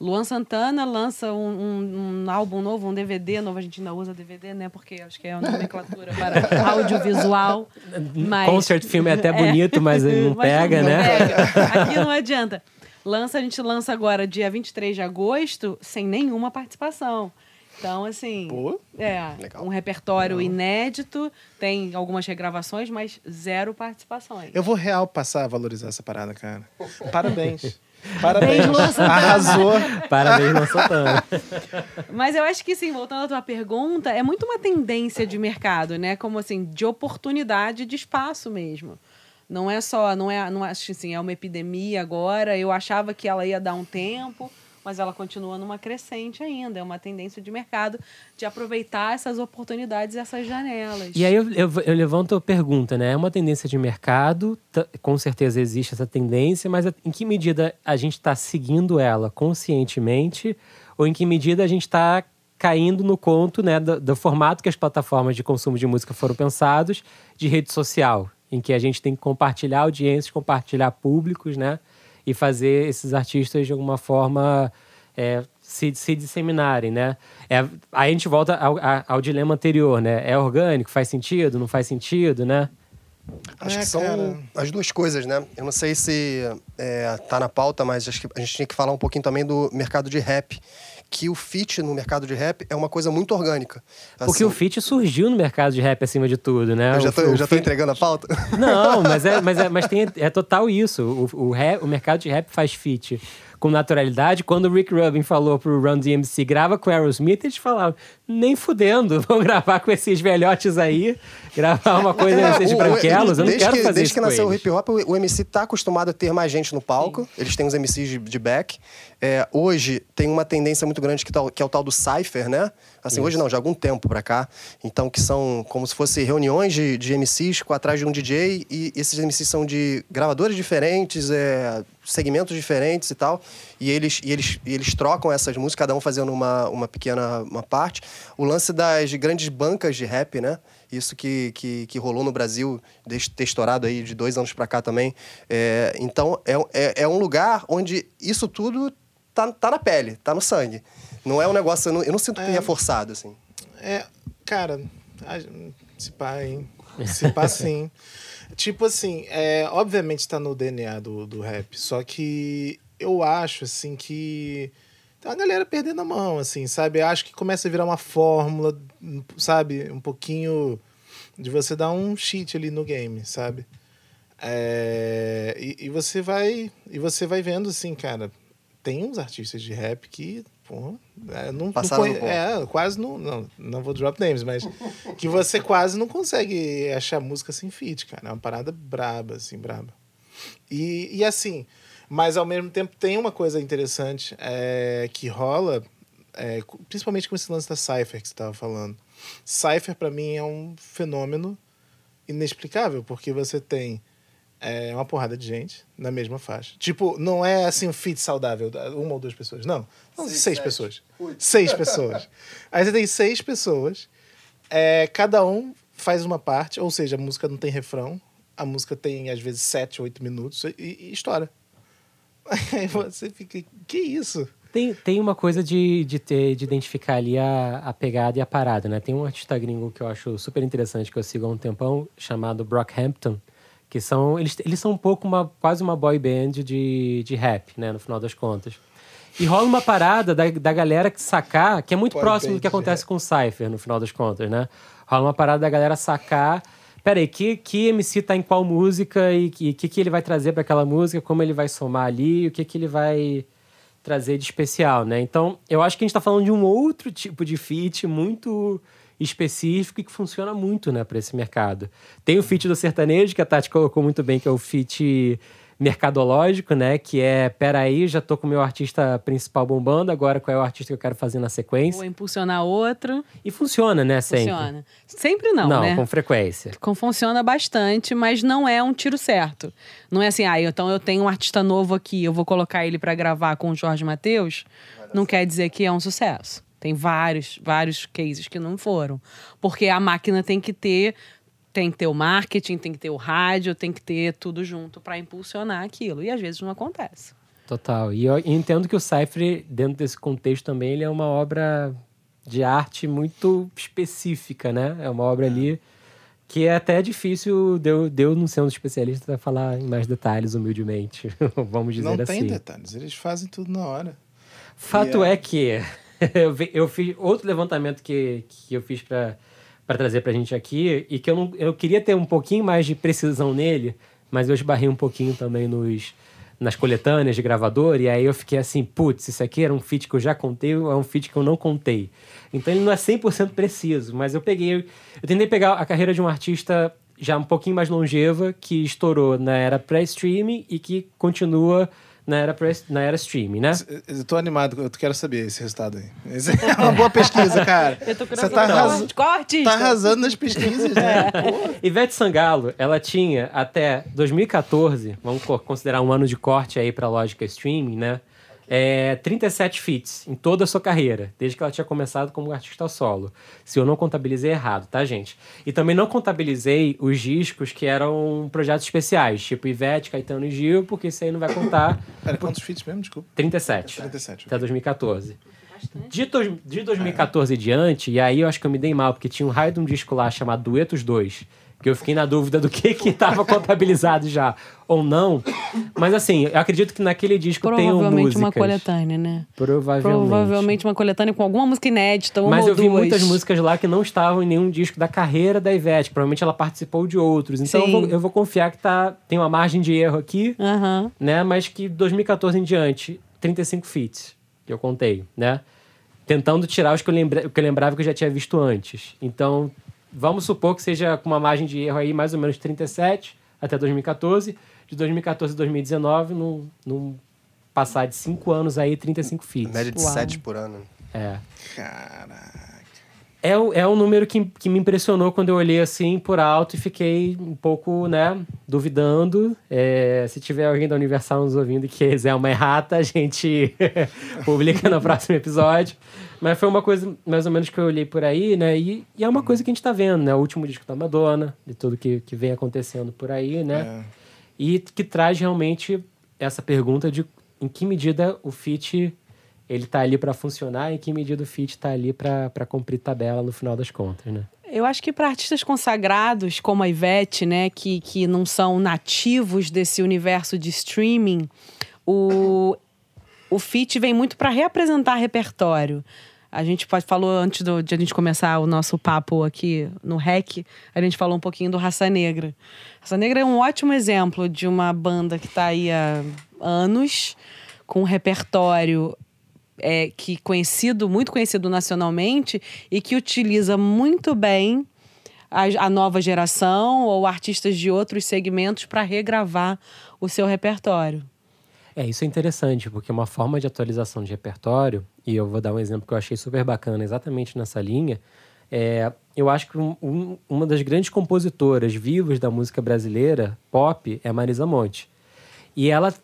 Luan Santana lança um, um- um álbum novo, um DVD novo, a gente ainda usa DVD, né? Porque acho que é uma nomenclatura para audiovisual. Mas... Concert filme é até bonito, mas não Mas pega, não né? pega. Aqui não adianta. Lança, a gente lança agora dia 23 de agosto, sem nenhuma participação. Então, assim. Pô. É, Legal. um repertório inédito, tem algumas regravações, mas zero participações. Eu vou real passar a valorizar essa parada, cara. Parabéns. Parabéns. Luan Santana. Arrasou. Parabéns, Luan Santana. Mas eu acho que, sim, voltando à tua pergunta, é muito uma tendência de mercado, né? Como assim, de oportunidade de espaço mesmo. Não é só, não é, não acho assim, é uma epidemia agora. Eu achava que ela ia dar um tempo, mas ela continua numa crescente ainda. É uma tendência de mercado de aproveitar essas oportunidades, essas janelas. E aí eu, eu, eu levanto a pergunta, né? É uma tendência de mercado, t- com certeza existe essa tendência, mas em que medida a gente está seguindo ela conscientemente ou em que medida a gente está caindo no conto né, do, do formato que as plataformas de consumo de música foram pensados de rede social, em que a gente tem que compartilhar audiências, compartilhar públicos, né? E fazer esses artistas de alguma forma é, se, se disseminarem, né? É, aí a gente volta ao, a- ao dilema anterior, né? É orgânico? Faz sentido? Não faz sentido, né? Acho É, que são cara. as duas coisas, né? Eu não sei se é, tá na pauta, mas acho que a gente tinha que falar um pouquinho também do mercado de rap, que o feat no mercado de rap é uma coisa muito orgânica. Porque o Assim, feat surgiu no mercado de rap acima de tudo, né? Eu já O- tô, o eu já tô feat- entregando a pauta? Não, mas é, mas é, mas tem, é total isso. O, o, rap- o mercado de rap faz feat com naturalidade. Quando o Rick Rubin falou pro Run DMC, grava com o Aerosmith, eles falavam, nem fudendo, vão gravar com esses velhotes aí, gravar uma coisa desses É, O- o- branquelos, eu não quero que, fazer Desde que nasceu o hip hop, o o MC tá acostumado a ter mais gente no palco. Eles têm os MCs de, de back. É, hoje tem uma tendência muito grande que, tal- que é o tal do cypher, né? Assim, hoje não, já há algum tempo pra cá. Então, que são como se fossem reuniões de, de MCs com atrás de um DJ. E esses MCs são de gravadores diferentes, é, segmentos diferentes e tal. E eles, e eles, e eles trocam essas músicas, cada um fazendo uma, uma pequena uma parte. O lance das grandes bancas de rap, né? Isso que, que, que rolou no Brasil, desde ter estourado aí de dois anos pra cá também. É, então, é, é, é um lugar onde isso tudo tá, tá na pele, tá no sangue. Não é um negócio... Eu não, eu não sinto que é forçado, assim. É, cara, se pá, hein? Se pá, sim. tipo assim, é, obviamente tá no DNA do, do rap, só que eu acho, assim, que tem uma galera perdendo a mão, assim, sabe? Eu acho que começa a virar uma fórmula, sabe? Um pouquinho de você dar um cheat ali no game, sabe? É, e, e você vai e você vai vendo assim, cara, tem uns artistas de rap que, porra, é, não, Passaram é, quase não, não, não vou drop names, mas que você quase não consegue achar música sem feat, cara. É uma parada braba, assim, braba. E, e assim, mas ao mesmo tempo tem uma coisa interessante é, que rola, é, principalmente com esse lance da Cypher que você estava falando. Cypher, para mim, é um fenômeno inexplicável, porque você tem é, uma porrada de gente na mesma faixa. Tipo, não é assim um feat saudável, uma ou duas pessoas. Não, são seis, Seis, pessoas. Seis pessoas. Aí você tem seis pessoas, é, cada um faz uma parte, ou seja, a música não tem refrão, a música tem às vezes sete, oito minutos e, e estoura. Aí você fica, que isso? Tem, tem uma coisa de, de, ter, de identificar ali a, a pegada e a parada, né? Tem um artista gringo que eu acho super interessante, que eu sigo há um tempão, chamado Brockhampton, que são... Eles, eles são um pouco uma, quase uma boy band de, de rap, né? No final das contas. E rola uma parada da, da galera que sacar, que é muito Boy próximo do que acontece com o Cypher, no final das contas, né? Rola uma parada da galera sacar... Peraí, que, que MC tá em qual música e o que, que, que ele vai trazer para aquela música, como ele vai somar ali, o que, que ele vai trazer de especial, né? Então, eu acho que a gente tá falando de um outro tipo de feat muito específico e que funciona muito, né, para esse mercado. Tem o feat do sertanejo, que a Tati colocou muito bem, que é o feat mercadológico, né? Que é, peraí, já tô com o meu artista principal bombando, agora qual é o artista que eu quero fazer na sequência? Vou impulsionar outro. E funciona, né, sempre? Funciona. Sempre não, Não, né? com frequência. Com- Funciona bastante, mas não é um tiro certo. Não é assim, ah, então eu tenho um artista novo aqui, eu vou colocar ele pra gravar com o Jorge Matheus. Não quer dizer que é um sucesso. Tem vários, vários cases que não foram. Porque a máquina tem que ter tem que ter o marketing, tem que ter o rádio, tem que ter tudo junto pra impulsionar aquilo. E às vezes não acontece. Total. E eu entendo que o Cypher, dentro desse contexto também, ele é uma obra de arte muito específica, né? É uma obra ali que é até difícil de eu, de eu não ser um especialista falar em mais detalhes, humildemente. Vamos dizer não assim. tem detalhes, eles fazem tudo na hora. Fato E é- é que eu, vi- eu fiz outro levantamento que, que eu fiz para trazer pra gente aqui e que eu, não, eu queria ter um pouquinho mais de precisão nele, mas eu esbarrei um pouquinho também nos, nas coletâneas de gravador e aí eu fiquei assim, putz, isso aqui era um feat que eu já contei ou é um feat que eu não contei? Então ele não é 100% preciso, mas eu peguei, eu tentei pegar a carreira de um artista já um pouquinho mais longeva que estourou na era pré-streaming e que continua na era, na era streaming, né? Eu tô animado, eu quero saber esse resultado aí. Esse é uma boa pesquisa, cara. Eu tô Você curiosa tá, arras... tá arrasando nas pesquisas, né? Pô. Ivete Sangalo, ela tinha até 2014, vamos co- considerar um ano de corte aí pra lógica streaming, né? É, 37 feats em toda a sua carreira, desde que ela tinha começado como artista solo. Se eu não contabilizei errado, tá, gente? E também não contabilizei os discos que eram projetos especiais, tipo Ivete, Caetano e Gil, porque isso aí não vai contar. Pera, quantos feats mesmo? Desculpa. 37. 37. Até 2014. De, tos- de 2014 em diante, e aí eu acho que eu me dei mal, porque tinha um raio de um disco lá chamado Duetos 2, que eu fiquei na dúvida do que que estava contabilizado já ou não. Mas assim, eu acredito que naquele disco tem Provavelmente músicas. uma coletânea, né? Provavelmente. Provavelmente uma coletânea com alguma música inédita, uma Mas eu vi duas. muitas músicas lá que não estavam em nenhum disco da carreira da Ivete. Provavelmente ela participou de outros. Então eu vou, eu vou confiar que tá, tem uma margem de erro aqui, Aham. né? Mas que 2014 em diante, 35 feats, que eu contei, né? Tentando tirar os que eu, lembra, que eu lembrava que eu já tinha visto antes. Então, vamos supor que seja com uma margem de erro aí mais ou menos 37 até 2014. De 2014 a 2019, num, num passar de 5 anos aí, 35 feats. Média de Uau. 7 por ano. É. Caraca. É, o- é um número que, que me impressionou quando eu olhei assim por alto e fiquei um pouco, né, duvidando. É, se tiver alguém da Universal nos ouvindo e quiser uma errata, a gente publica no próximo episódio. Mas foi uma coisa mais ou menos que eu olhei por aí, né? E, e é uma coisa que a gente tá vendo, né? O último disco da Madonna, de tudo que, que vem acontecendo por aí, né? É. E que traz realmente essa pergunta de em que medida o fit ele tá ali para funcionar, em que medida o fit tá ali para cumprir tabela no final das contas, né? Eu acho que para artistas consagrados como a Ivete, né, que, que não são nativos desse universo de streaming, o, o feat vem muito para reapresentar repertório. A gente falou antes do- de a gente começar o nosso papo aqui no REC, a gente falou um pouquinho do Raça Negra. Raça Negra é um ótimo exemplo de uma banda que está aí há anos, com um repertório é, que conhecido, muito conhecido nacionalmente e que utiliza muito bem a, a nova geração ou artistas de outros segmentos para regravar o seu repertório. É, isso é interessante, porque uma forma de atualização de repertório, e eu vou dar um exemplo que eu achei super bacana exatamente nessa linha, é, eu acho que um- um- uma das grandes compositoras vivas da música brasileira, pop, é Marisa Monte. E ela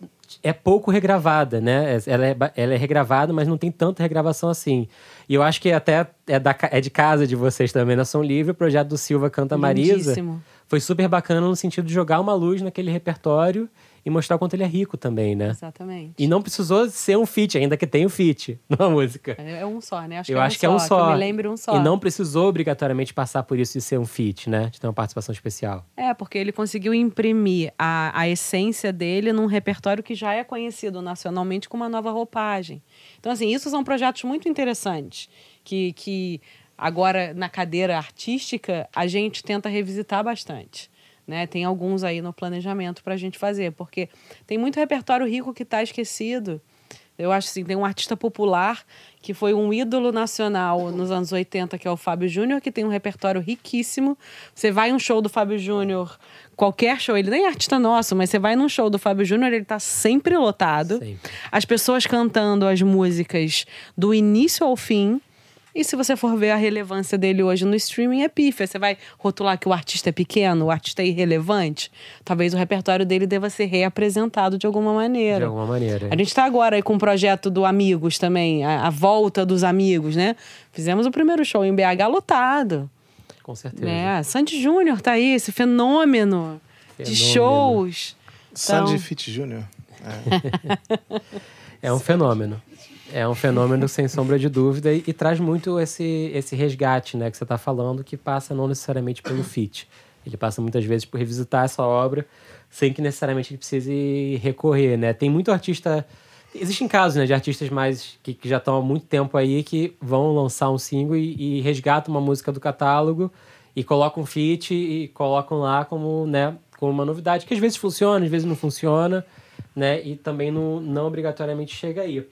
é pouco regravada, né? Ela é, ela é regravada, mas não tem tanta regravação assim. E eu acho que até é, da é de casa de vocês também, na Som Livre, o projeto do Silva Canta Marisa. Lindíssimo. Foi super bacana no sentido de jogar uma luz naquele repertório e mostrar o quanto ele é rico também, né? Exatamente. E não precisou ser um feat, ainda que tenha um feat numa música. É um só, né? Acho eu que é acho um que é um só. Eu me lembro um só. E não precisou obrigatoriamente passar por isso de ser um feat, né? De ter uma participação especial. É, porque ele conseguiu imprimir a, a essência dele num repertório que já é conhecido nacionalmente com uma nova roupagem. Então, assim, isso são projetos muito interessantes que, que agora, na cadeira artística, a gente tenta revisitar bastante. Né? Tem alguns aí no planejamento para a gente fazer, porque tem muito repertório rico que está esquecido. Eu acho assim, tem um artista popular que foi um ídolo nacional nos anos 80, que é o Fábio Júnior, que tem um repertório riquíssimo. Você vai um show do Fábio Júnior, qualquer show, ele nem é artista nosso, mas você vai num show do Fábio Júnior, ele tá sempre lotado. Sempre. As pessoas cantando as músicas do início ao fim. E se você for ver a relevância dele hoje no streaming, é pífia. Você vai rotular que o artista é pequeno, o artista é irrelevante. Talvez o repertório dele deva ser reapresentado de alguma maneira. De alguma maneira. A gente está agora aí com o projeto do Amigos também, a, a volta dos amigos, né? Fizemos o primeiro show em BH lotado. Com certeza. Né? Sandy Júnior tá aí, esse fenômeno, de Fenômeno. shows. Sandy Então- Fit Jr. É um fenômeno. É um fenômeno sem sombra de dúvida e, e traz muito esse, esse resgate, né, que você está falando, que passa não necessariamente pelo feat. Ele passa muitas vezes por revisitar essa obra sem que necessariamente ele precise recorrer, né? Tem muito artista... Existem casos, né, de artistas mais que, que já estão há muito tempo aí que vão lançar um single e, e resgatam uma música do catálogo e colocam um feat e colocam lá como, né, como uma novidade, que às vezes funciona, às vezes não funciona, né? E também não, não obrigatoriamente chega aí.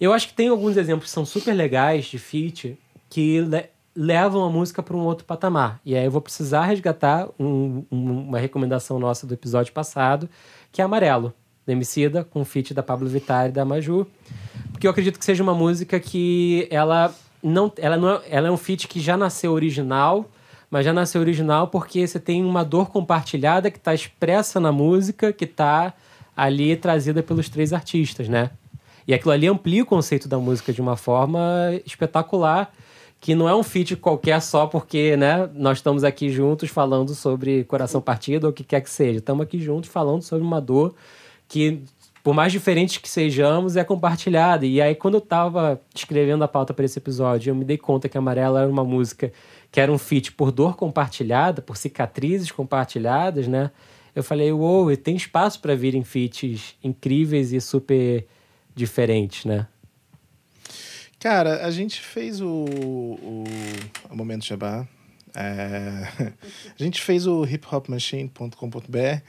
Eu acho que tem alguns exemplos que são super legais de feat que le- levam a música para um outro patamar. E aí eu vou precisar resgatar um- um- uma recomendação nossa do episódio passado, que é Amarelo, da Emicida, com feat da Pablo Vittar e da Maju. Porque eu acredito que seja uma música que ela não, ela não é, ela é um feat que já nasceu original, mas já nasceu original porque você tem uma dor compartilhada que está expressa na música, que está ali trazida pelos três artistas, né? E aquilo ali amplia o conceito da música de uma forma espetacular, que não é um feat qualquer só porque, né, nós estamos aqui juntos falando sobre coração partido ou o que quer que seja. Estamos aqui juntos falando sobre uma dor que, por mais diferentes que sejamos, é compartilhada. E aí, quando eu estava escrevendo a pauta para esse episódio, eu me dei conta que Amarela era uma música que era um feat por dor compartilhada, por cicatrizes compartilhadas, né? Eu falei, uou, wow, tem espaço para virem feats incríveis e super diferentes, né? Cara, a gente fez o, o, o Momento Jabá. É, a gente fez o hiphopmachine.com.br.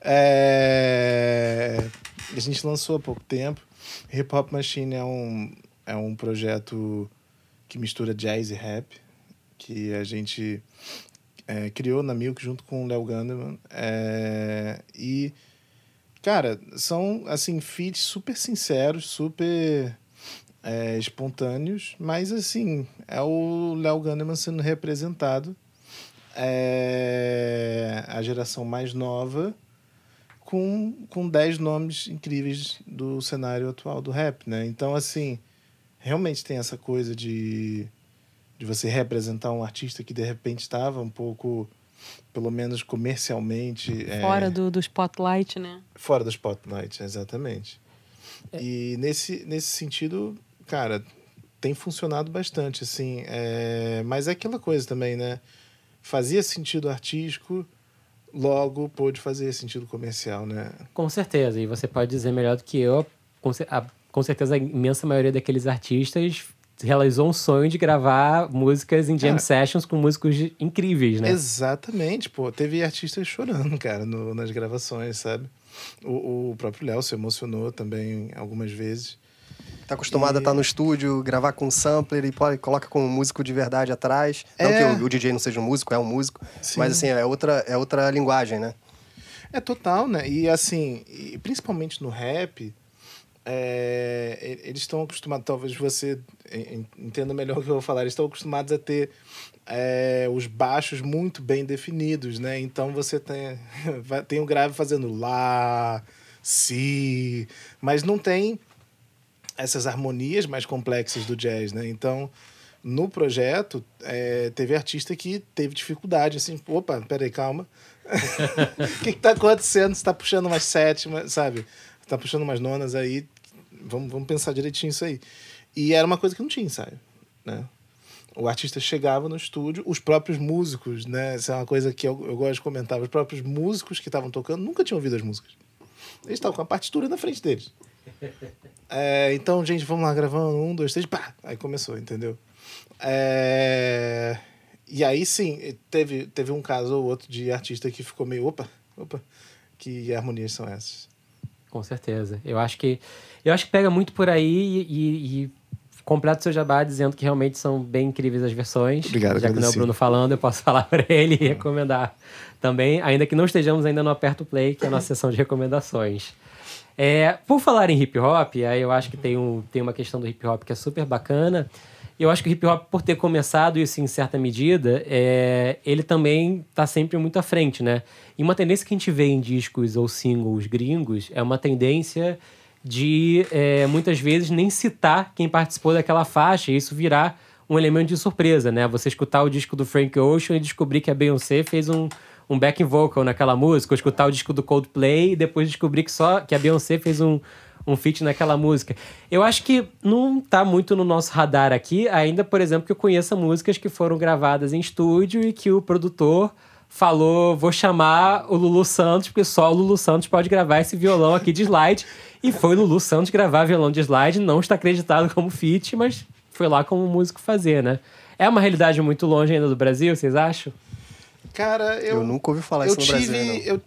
É, a gente lançou há pouco tempo. Hip Hop Machine é um, é um projeto que mistura jazz e rap, que a gente é, criou na Milk junto com o Léo Ganderman. É, e, cara, são, assim, feats super sinceros, super é, espontâneos, mas, assim, é o Léo Ganderman sendo representado. É a geração mais nova com, com 10 nomes incríveis do cenário atual do rap, né? Então, assim, realmente tem essa coisa de, de você representar um artista que de repente estava um pouco, pelo menos comercialmente. É, fora é, do, do spotlight, né? Fora do spotlight, exatamente. É. E nesse, nesse sentido, cara, tem funcionado bastante, assim. É, mas é aquela coisa também, né? Fazia sentido artístico logo pôde fazer sentido comercial, né? Com certeza, e você pode dizer melhor do que eu, com, a, com certeza a imensa maioria daqueles artistas realizou um sonho de gravar músicas em jam sessions com músicos incríveis, né? Exatamente, pô. Teve artistas chorando, cara, no, nas gravações, sabe? O, o próprio Léo se emocionou também algumas vezes. Tá acostumado e... a estar no estúdio, gravar com um sampler e pode, coloca com um músico de verdade atrás. É... Não que o, o, DJ não seja um músico, é um músico. Sim. Mas assim, é outra, é outra linguagem, né? É total, né? E assim, e principalmente no rap, é, eles estão acostumados, talvez você entenda melhor o que eu vou falar, eles estão acostumados a ter é, os baixos muito bem definidos, né? Então você tem, tem o grave fazendo lá, si, mas não tem essas harmonias mais complexas do jazz, né? Então, no projeto, é, teve artista que teve dificuldade, assim, opa, peraí, calma. O que, está acontecendo? Você está puxando umas sétimas, sabe? Está puxando umas nonas aí, vamos, vamos pensar direitinho isso aí. E era uma coisa que não tinha ensaio, né? O artista chegava no estúdio, os próprios músicos, né? Essa é uma coisa que eu, eu gosto de comentar. Os próprios músicos que estavam tocando nunca tinham ouvido as músicas. Eles estavam com a partitura na frente deles. É, então, gente, vamos lá gravando. Um, dois, três, pá! Aí começou, entendeu? É... E aí sim, teve, teve um caso ou outro de artista que ficou meio, opa, opa, que harmonias são essas? Com certeza. Eu acho que eu acho que pega muito por aí e, e, e completa o seu jabá dizendo que realmente são bem incríveis as versões. Obrigado, Já que não é o Bruno falando, eu posso falar para ele e recomendar também, ainda que não estejamos ainda no Aperto Play, que é a nossa sessão de recomendações. É, por falar em hip hop, aí eu acho que tem, um, tem uma questão do hip hop que é super bacana. Eu acho que o hip hop, por ter começado isso em certa medida, é, ele também está sempre muito à frente, né? E uma tendência que a gente vê em discos ou singles gringos é uma tendência de é, muitas vezes nem citar quem participou daquela faixa e isso virar um elemento de surpresa, né? Você escutar o disco do Frank Ocean e descobrir que a Beyoncé fez um, um backing vocal naquela música, ou escutar o disco do Coldplay e depois descobrir que só que a Beyoncé fez um, um feat naquela música. Eu acho que não tá muito no nosso radar aqui, ainda, por exemplo, que eu conheça músicas que foram gravadas em estúdio e que o produtor falou: vou chamar o Lulu Santos, porque só o Lulu Santos pode gravar esse violão aqui de slide. E foi o Lulu Santos gravar violão de slide, não está acreditado como feat, mas foi lá como músico fazer, né? É uma realidade muito longe ainda do Brasil, vocês acham? Cara, eu. Eu nunca ouvi falar isso no tive, Brasil. Eu,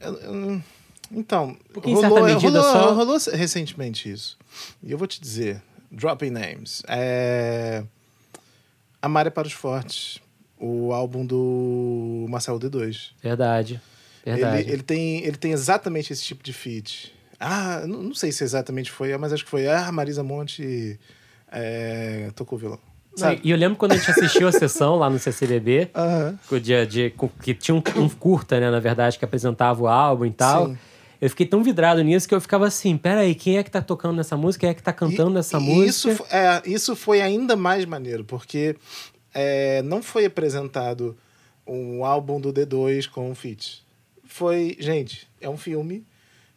eu, eu, então. Porque rolou, medida rolou, só. Rolou recentemente isso. E eu vou te dizer: Dropping Names. É. Amar é para os Fortes. O álbum do Marcelo D2. Verdade. Verdade. Ele, ele, tem, ele tem exatamente esse tipo de feat. Ah, não, não sei se exatamente foi, mas acho que foi. Ah, Marisa Monte é, tocou violão. Sabe? E eu lembro quando a gente assistiu a sessão lá no CCBB, uhum. de, de, que tinha um, um, curta, né, na verdade, que apresentava o álbum e tal. Sim. Eu fiquei tão vidrado nisso que eu ficava assim, peraí, quem é que tá tocando nessa música? Quem é que tá cantando e, nessa e música? Isso, é, isso foi ainda mais maneiro, porque é, não foi apresentado um álbum do D2 com um feat. Foi, gente, é um filme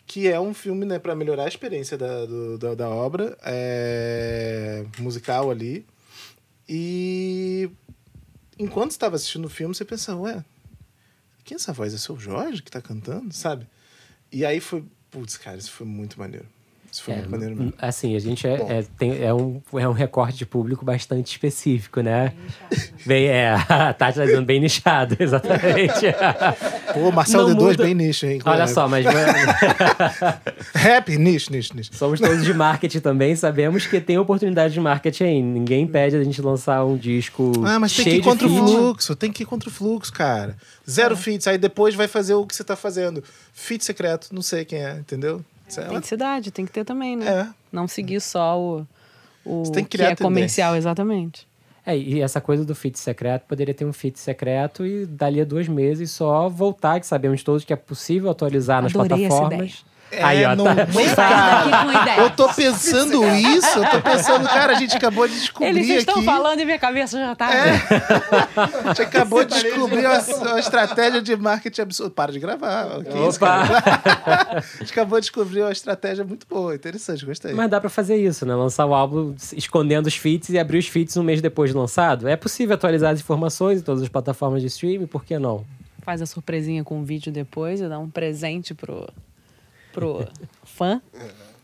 que é um filme né, para melhorar a experiência da, do, da, da, obra é, musical ali. E enquanto estava assistindo o filme, você pensava, ué, quem é essa voz? É o seu Jorge que tá cantando, sabe? E aí foi, putz, cara, isso foi muito maneiro. Isso foi É, muito maneiro mesmo. Assim, a gente é, é, tem, é, um, é um recorte de público bastante específico, né? Bem, é, a Tati tá dizendo bem nichado, exatamente. Pô, Marcelo Não D2, muda. bem nicho, hein? Olha só, mas Rap, nicho, nicho, nicho. somos todos de marketing também, sabemos que tem oportunidade de marketing aí. Ninguém impede a gente lançar um disco Ah, mas tem que cheio ir contra de o fluxo, tem que ir contra o fluxo, cara. Zero feats, aí depois vai fazer o que você tá fazendo. Feat secreto, não sei quem é, entendeu? Autenticidade, tem que ter também, né? É. Não seguir só o, o Você tem que que, é comercial, exatamente. É, e essa coisa do feat secreto, poderia ter um feat secreto e dali a dois meses só voltar, que sabemos todos que é possível atualizar nas Adorei essa plataformas. É, Aí, ó, não- tá. Eu tô pensando isso, eu tô pensando, cara, a gente acabou de descobrir Eles estão aqui. falando e minha cabeça já tá. A gente acabou de descobrir uma, uma estratégia de marketing absurda. Para de gravar. Isso, Opa! cara? A gente acabou de descobrir uma estratégia muito boa, interessante, gostei. Mas dá pra fazer isso, né? Lançar o álbum escondendo os feats e abrir os feats um mês depois de lançado. É possível atualizar as informações em todas as plataformas de streaming, por que não? Faz a surpresinha com o vídeo depois e dá um presente pro, pro fã.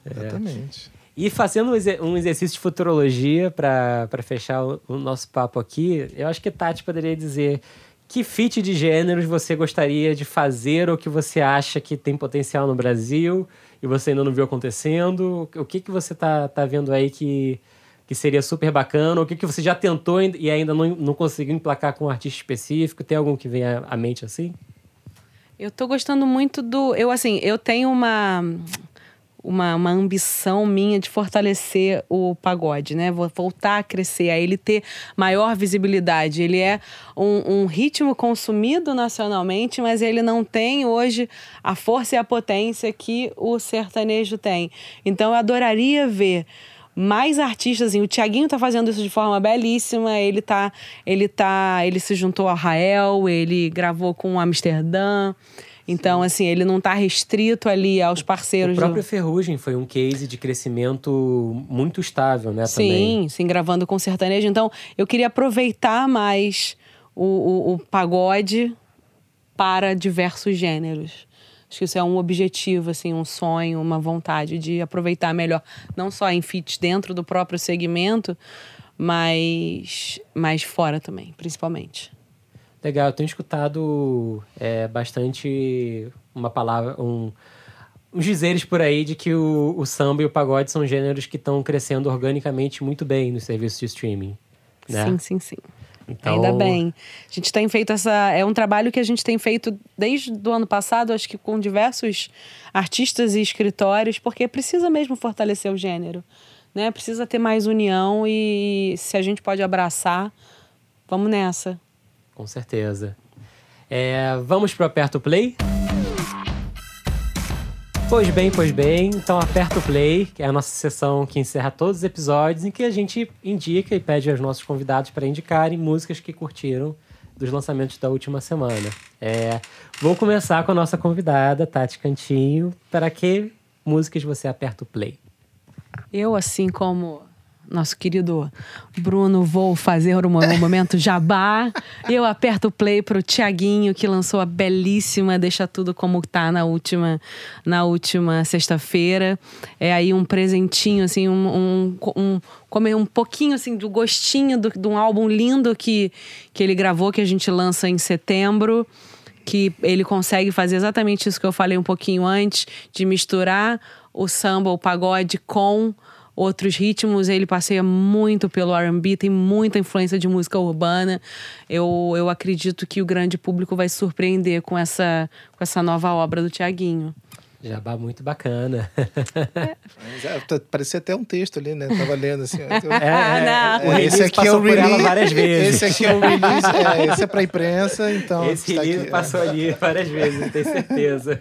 Exatamente. E fazendo um exer- exercício de futurologia para fechar o, o nosso papo aqui, eu acho que Tati poderia dizer que feat de gêneros você gostaria de fazer ou que você acha que tem potencial no Brasil e você ainda não viu acontecendo. O que, que você tá, tá vendo aí que, que seria super bacana? O que, que você já tentou e ainda não, não conseguiu emplacar com um artista específico? Tem algum que venha à mente assim? Eu tô gostando muito do. Eu, assim, eu tenho uma. Uma, uma ambição minha de fortalecer o pagode, né? Vou voltar a crescer, a ele ter maior visibilidade. Ele é um, um ritmo consumido nacionalmente, mas ele não tem hoje a força e a potência que o sertanejo tem. Então eu adoraria ver mais artistas, assim, o Tiaguinho tá fazendo isso de forma belíssima, ele tá, ele tá, ele se juntou ao Rael, ele gravou com o Amsterdã, então, assim, ele não tá restrito ali aos O parceiros próprio do... Ferrugem foi um case de crescimento muito estável, né? também. Sim, sim, gravando com sertanejo. Então, eu queria aproveitar mais o, o, o pagode para diversos gêneros. Acho que isso é um objetivo, assim, um sonho, uma vontade de aproveitar melhor, não só em feats dentro do próprio segmento, mas, mas fora também, principalmente. Legal, eu tenho escutado é, bastante uma palavra, um, uns dizeres por aí de que o, o samba e o pagode são gêneros que estão crescendo organicamente muito bem no serviço de streaming. Né? Sim, sim, sim. Então, Ainda bem. A gente tem feito essa. É um trabalho que a gente tem feito desde o ano passado, acho que com diversos artistas e escritórios, porque precisa mesmo fortalecer o gênero. Né? Precisa ter mais união e se a gente pode abraçar, vamos nessa. Com certeza. É, vamos pro Aperto Play? Pois bem, pois bem. Então aperta o play, que é a nossa sessão que encerra todos os episódios, em que a gente indica e pede aos nossos convidados para indicarem músicas que curtiram dos lançamentos da última semana. É, vou começar com a nossa convidada, Tati Cantinho. Para que músicas você aperta o play? Eu, assim como nosso querido Bruno, vou fazer um momento jabá. Eu aperto o play pro Tiaguinho, que lançou a belíssima Deixa Tudo Como Tá na última, na última sexta-feira. É aí um presentinho, assim, um, um, um, comer um pouquinho, assim, do gostinho do- de um álbum lindo que, que ele gravou, que a gente lança em setembro que ele consegue fazer exatamente isso que eu falei um pouquinho antes, de misturar o samba, o pagode com outros ritmos. Ele passeia muito pelo R&B, tem muita influência de música urbana. Eu, eu acredito que o grande público vai surpreender com essa, com essa nova obra do Tiaguinho. Jabá muito bacana. É, tá- parecia até um texto ali, né? Tava lendo assim. não. o release esse aqui é o release. várias vezes. Esse aqui é o release. É, esse é pra imprensa, então. Esse release aqui, é. passou ali várias vezes, tenho certeza.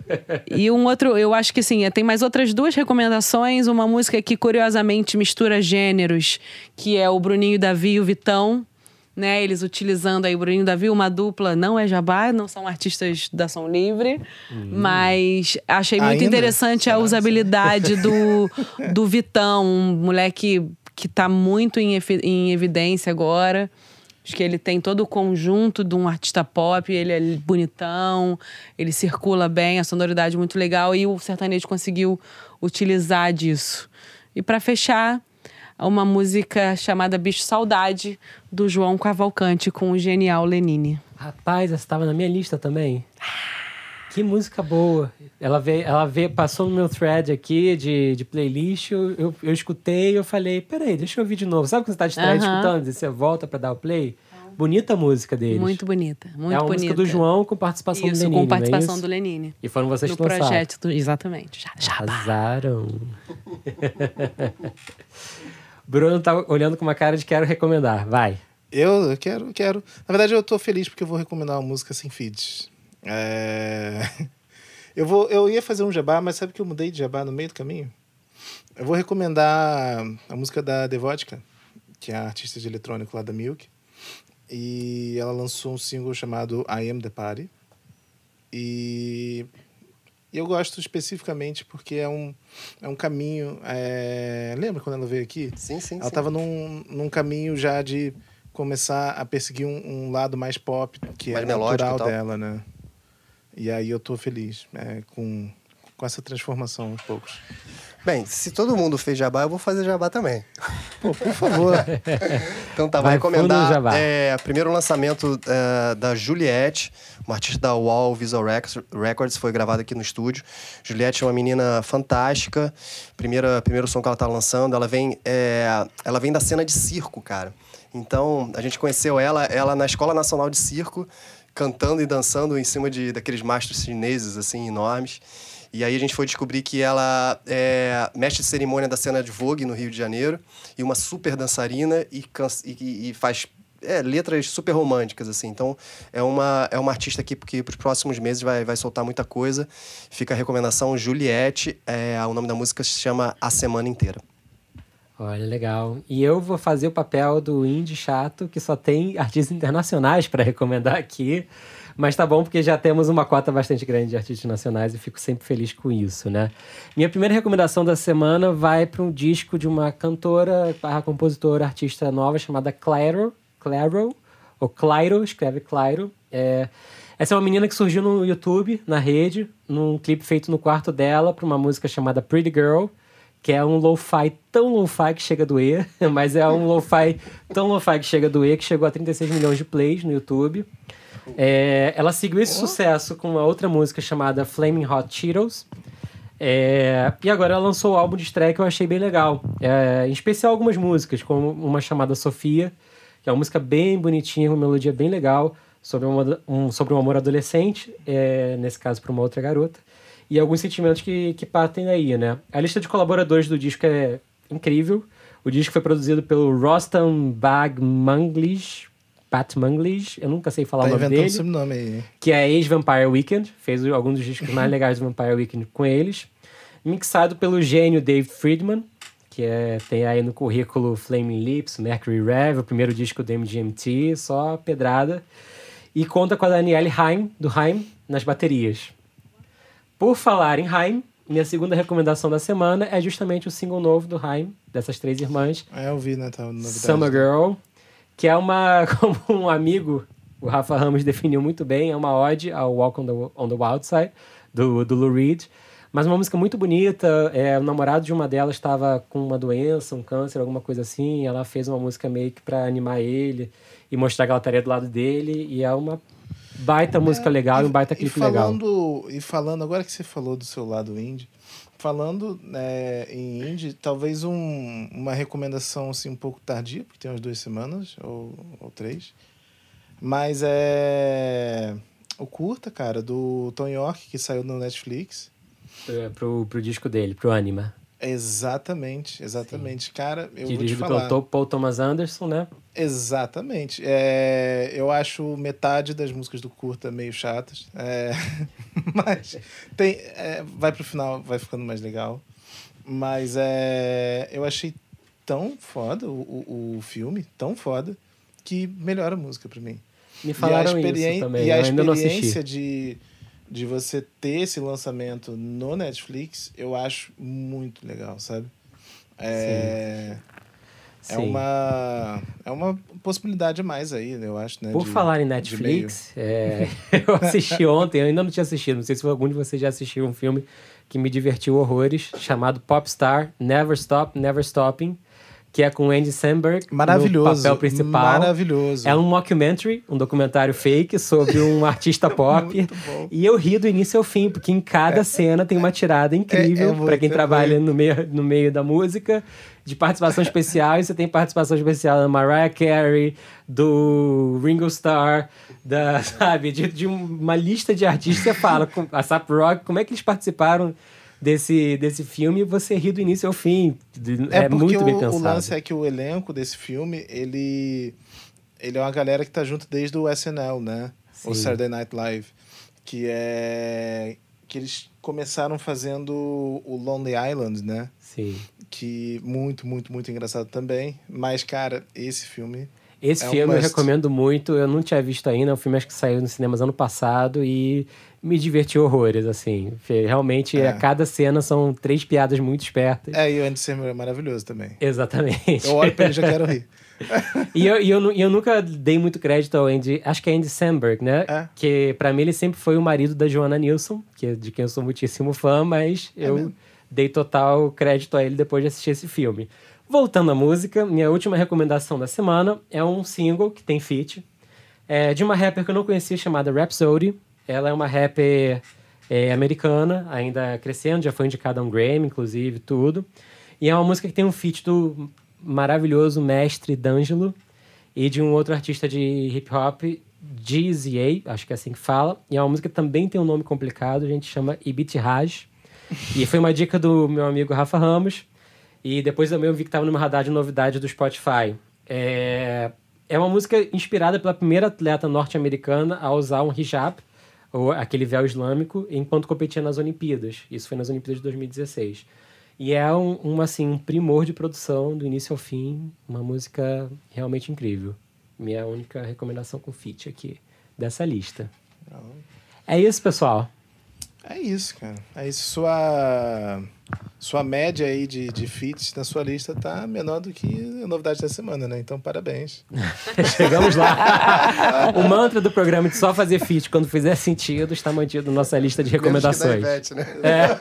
E um outro, eu acho que sim, tem mais outras duas recomendações. Uma música que curiosamente mistura gêneros, que é o Bruninho Davi e o Vitão. Né, eles utilizando aí o Bruninho Davi, uma dupla, não é jabá, não são artistas da Som Livre, mas achei muito Ainda? interessante a usabilidade do, do Vitão, um moleque que tá muito em, em evidência agora. Acho que ele tem todo o conjunto de um artista pop, ele é bonitão, ele circula bem, a sonoridade muito legal e o sertanejo conseguiu utilizar disso. E para fechar, uma música chamada Bicho Saudade, do João Cavalcante, com o genial Lenine. Rapaz, essa estava na minha lista também. Que música boa. Ela veio, ela veio, passou no meu thread aqui de, de playlist, eu, eu, eu escutei e eu falei, peraí, deixa eu ouvir de novo. Sabe quando você tá distraído Aham. escutando e você volta pra dar o play? Bonita a música deles. Muito bonita, muito é uma bonita. música do João com participação Isso, do Lenine, com participação não é do Lenine. E foram vocês no que lançaram. projeto, do- exatamente. Já, já. Arrasaram. Bruno tá olhando com uma cara de quero recomendar. Vai. Eu, quero, quero. Na verdade, eu tô feliz porque eu vou recomendar uma música sem feeds. É... Eu, vou, eu ia fazer um jabá, mas sabe que eu mudei de jabá no meio do caminho? Eu vou recomendar a música da Devotica, que é a artista de eletrônico lá da Milk. E ela lançou um single chamado I Am The Party. E eu gosto especificamente porque é um, é um caminho... é, Lembra quando ela veio aqui? Sim, sim, Ela estava num, num caminho já de começar a perseguir um, um lado mais pop, que Mais é natural dela, né? E aí eu tô feliz é, com, com essa transformação aos poucos. Bem, se todo mundo fez jabá, eu vou fazer jabá também. Pô, por favor. Então tá, vou recomendar jabá. é, primeiro lançamento é, da Juliette, uma artista da Wall Visual Records, foi gravado aqui no estúdio. Juliette é uma menina fantástica. Primeira, primeiro som que ela tá lançando, ela vem, é, ela vem da cena de circo, cara. Então, a gente conheceu ela, ela na Escola Nacional de Circo, cantando e dançando em cima de daqueles mastros chineses assim enormes. E aí a gente foi descobrir que ela é mestre de cerimônia da cena de Vogue no Rio de Janeiro e uma super dançarina e, e- e faz é, letras super românticas, assim. Então, é uma, é uma artista aqui que para os próximos meses vai, vai soltar muita coisa. Fica a recomendação, Juliette. É, o nome da música se chama A Semana Inteira. Olha, legal. E eu vou fazer o papel do indie chato, que só tem artistas internacionais para recomendar aqui. Mas tá bom, porque já temos uma cota bastante grande de artistas nacionais e fico sempre feliz com isso, né? Minha primeira recomendação da semana vai para um disco de uma cantora, compositora, artista nova chamada Clairo, Clairo, ou Clairo, escreve Clairo. É, essa é uma menina que surgiu no YouTube, na rede, num clipe feito no quarto dela, para uma música chamada Pretty Girl, que é um lo-fi tão lo-fi que chega a doer, mas é um lo-fi tão lo-fi que chega a doer, que chegou a 36 milhões de plays no YouTube. É, ela seguiu esse sucesso com uma outra música chamada Flaming Hot Cheetos. É, e agora ela lançou o álbum de estreia que eu achei bem legal. É, em especial algumas músicas, como uma chamada Sofia, que é uma música bem bonitinha, uma melodia bem legal, sobre um, um- sobre um amor adolescente, é, nesse caso para uma outra garota, e alguns sentimentos que, que partem daí, né? A lista de colaboradores do disco é incrível. O disco foi produzido pelo Rostam Bag Manglish, Pat Manglish, eu nunca sei falar tá o nome dele sobrenome aí. que é ex-Vampire Weekend, fez alguns dos discos mais legais do Vampire Weekend com eles. Mixado pelo gênio Dave Friedman, que é, tem aí no currículo Flaming Lips, Mercury Rev, o primeiro disco do MGMT, só pedrada. E conta com a Danielle Haim, do Haim, nas baterias. Por falar em Haim, minha segunda recomendação da semana é justamente o single novo do Haim, dessas três irmãs, É, eu vi, né? Tá, novidade. Summer Girl, que é uma, como um amigo, o Rafa Ramos definiu muito bem, é uma ode ao Walk on the, on the Wild Side, do, do Lou Reed. Mas uma música muito bonita, é, o namorado de uma delas estava com uma doença, um câncer, alguma coisa assim, e ela fez uma música meio que pra animar ele e mostrar que ela estaria do lado dele, e é uma baita música legal e um baita clipe legal. falando, E falando, agora que você falou do seu lado indie, falando né, em indie, talvez um, uma recomendação assim, um pouco tardia, porque tem umas duas semanas ou, ou três. Mas é o curta, cara, do Tom York, que saiu no Netflix. É, Pro, pro disco dele, pro Anima. Exatamente, exatamente. Cara, eu Dirigido vou te falar. pelo Paul Thomas Anderson, né? Exatamente. É, eu acho metade das músicas do curta meio chatas. É, mas tem, é, vai pro final, vai ficando mais legal. Mas é, eu achei tão foda o, o, filme, tão foda, que melhora a música pra mim. Me falaram e a isso experiên- também, E a não experiência assisti. de, de você ter esse lançamento no Netflix, eu acho muito legal, sabe? É, É Sim. uma, é uma possibilidade a mais aí, né, eu acho, né? Por de- falar em Netflix, é, eu assisti ontem, eu ainda não tinha assistido, não sei se algum de vocês já assistiu um filme que me divertiu horrores, chamado Popstar Never Stop, Never Stopping, que é com Andy Samberg Maravilhoso. no papel principal. Maravilhoso. É um mockumentary, um documentário fake sobre um artista pop. E eu ri do início ao fim, porque em cada cena tem uma tirada incrível é muito, pra quem é trabalha no meio, no meio da música, de participação especial. E você tem participação especial da Mariah Carey, do Ringo Starr, da, sabe, de, de uma lista de artistas. Você fala, com a Sap Rock, como é que eles participaram desse, desse filme? Você ri do início ao fim. É, É, muito o, bem o pensado. lance é que o elenco desse filme, ele, ele é uma galera que tá junto desde o SNL, né? O Sim. Saturday Night Live. Que é... Que eles começaram fazendo o Lonely Island, né? Sim. Que muito, muito, muito engraçado também. Mas, cara, esse filme... Esse É um filme eu must. recomendo muito. Eu não tinha visto ainda. É um filme acho que saiu nos cinemas ano passado e me divertiu horrores, assim. Realmente, É. a cada cena são três piadas muito espertas. É, e o Andy Samberg é maravilhoso também. Exatamente. Eu olho pra ele e já quero rir. e eu, e eu, eu nunca dei muito crédito ao Andy. Acho que é Andy Samberg, né? É. Que pra mim ele sempre foi o marido da Joanna Nilsson, que é de quem eu sou muitíssimo fã, mas É eu mesmo? dei total crédito a ele depois de assistir esse filme. Voltando à música, minha última recomendação da semana é um single que tem feat. É de uma rapper que eu não conhecia chamada Rhapsody. Ela é uma rapper é, americana, ainda crescendo, já foi indicada a um Grammy, inclusive, tudo. E é uma música que tem um feat do maravilhoso mestre D'Angelo e de um outro artista de hip hop, GZA, acho que é assim que fala. E é uma música que também tem um nome complicado, a gente chama Ibit Raj. E foi uma dica do meu amigo Rafa Ramos. E depois também eu vi que estava numa radar de novidade do Spotify. É, é uma música inspirada pela primeira atleta norte-americana a usar um hijab, ou aquele véu islâmico, enquanto competia nas Olimpíadas. Isso foi nas Olimpíadas de 2016. E é um, um, assim, um primor de produção do início ao fim, uma música realmente incrível. Minha única recomendação com feat aqui dessa lista. É isso, pessoal. É isso, cara. É isso. Sua, sua média aí de, de feats na sua lista tá menor do que a novidade da semana, né? Então, parabéns. Chegamos lá. o mantra do programa de só fazer feat quando fizer sentido está mantido na nossa lista de recomendações. Menos que da Ivete, né?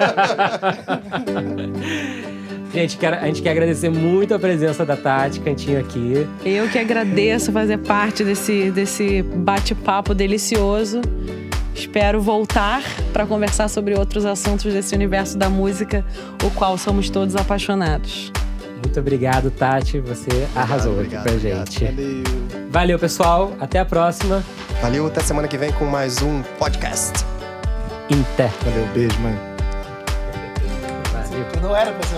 Gente, quero- a gente quer agradecer muito a presença da Tati Cantinho aqui. Eu que agradeço fazer parte desse, desse bate-papo delicioso. Espero voltar para conversar sobre outros assuntos desse universo da música, o qual somos todos apaixonados. Muito obrigado, Tati. Você arrasou obrigado, aqui pra obrigado. gente. Valeu. Valeu, pessoal. Até a próxima. Valeu, até semana que vem com mais um podcast. Inter. Valeu, beijo, mãe. Valeu. Não era pra ser.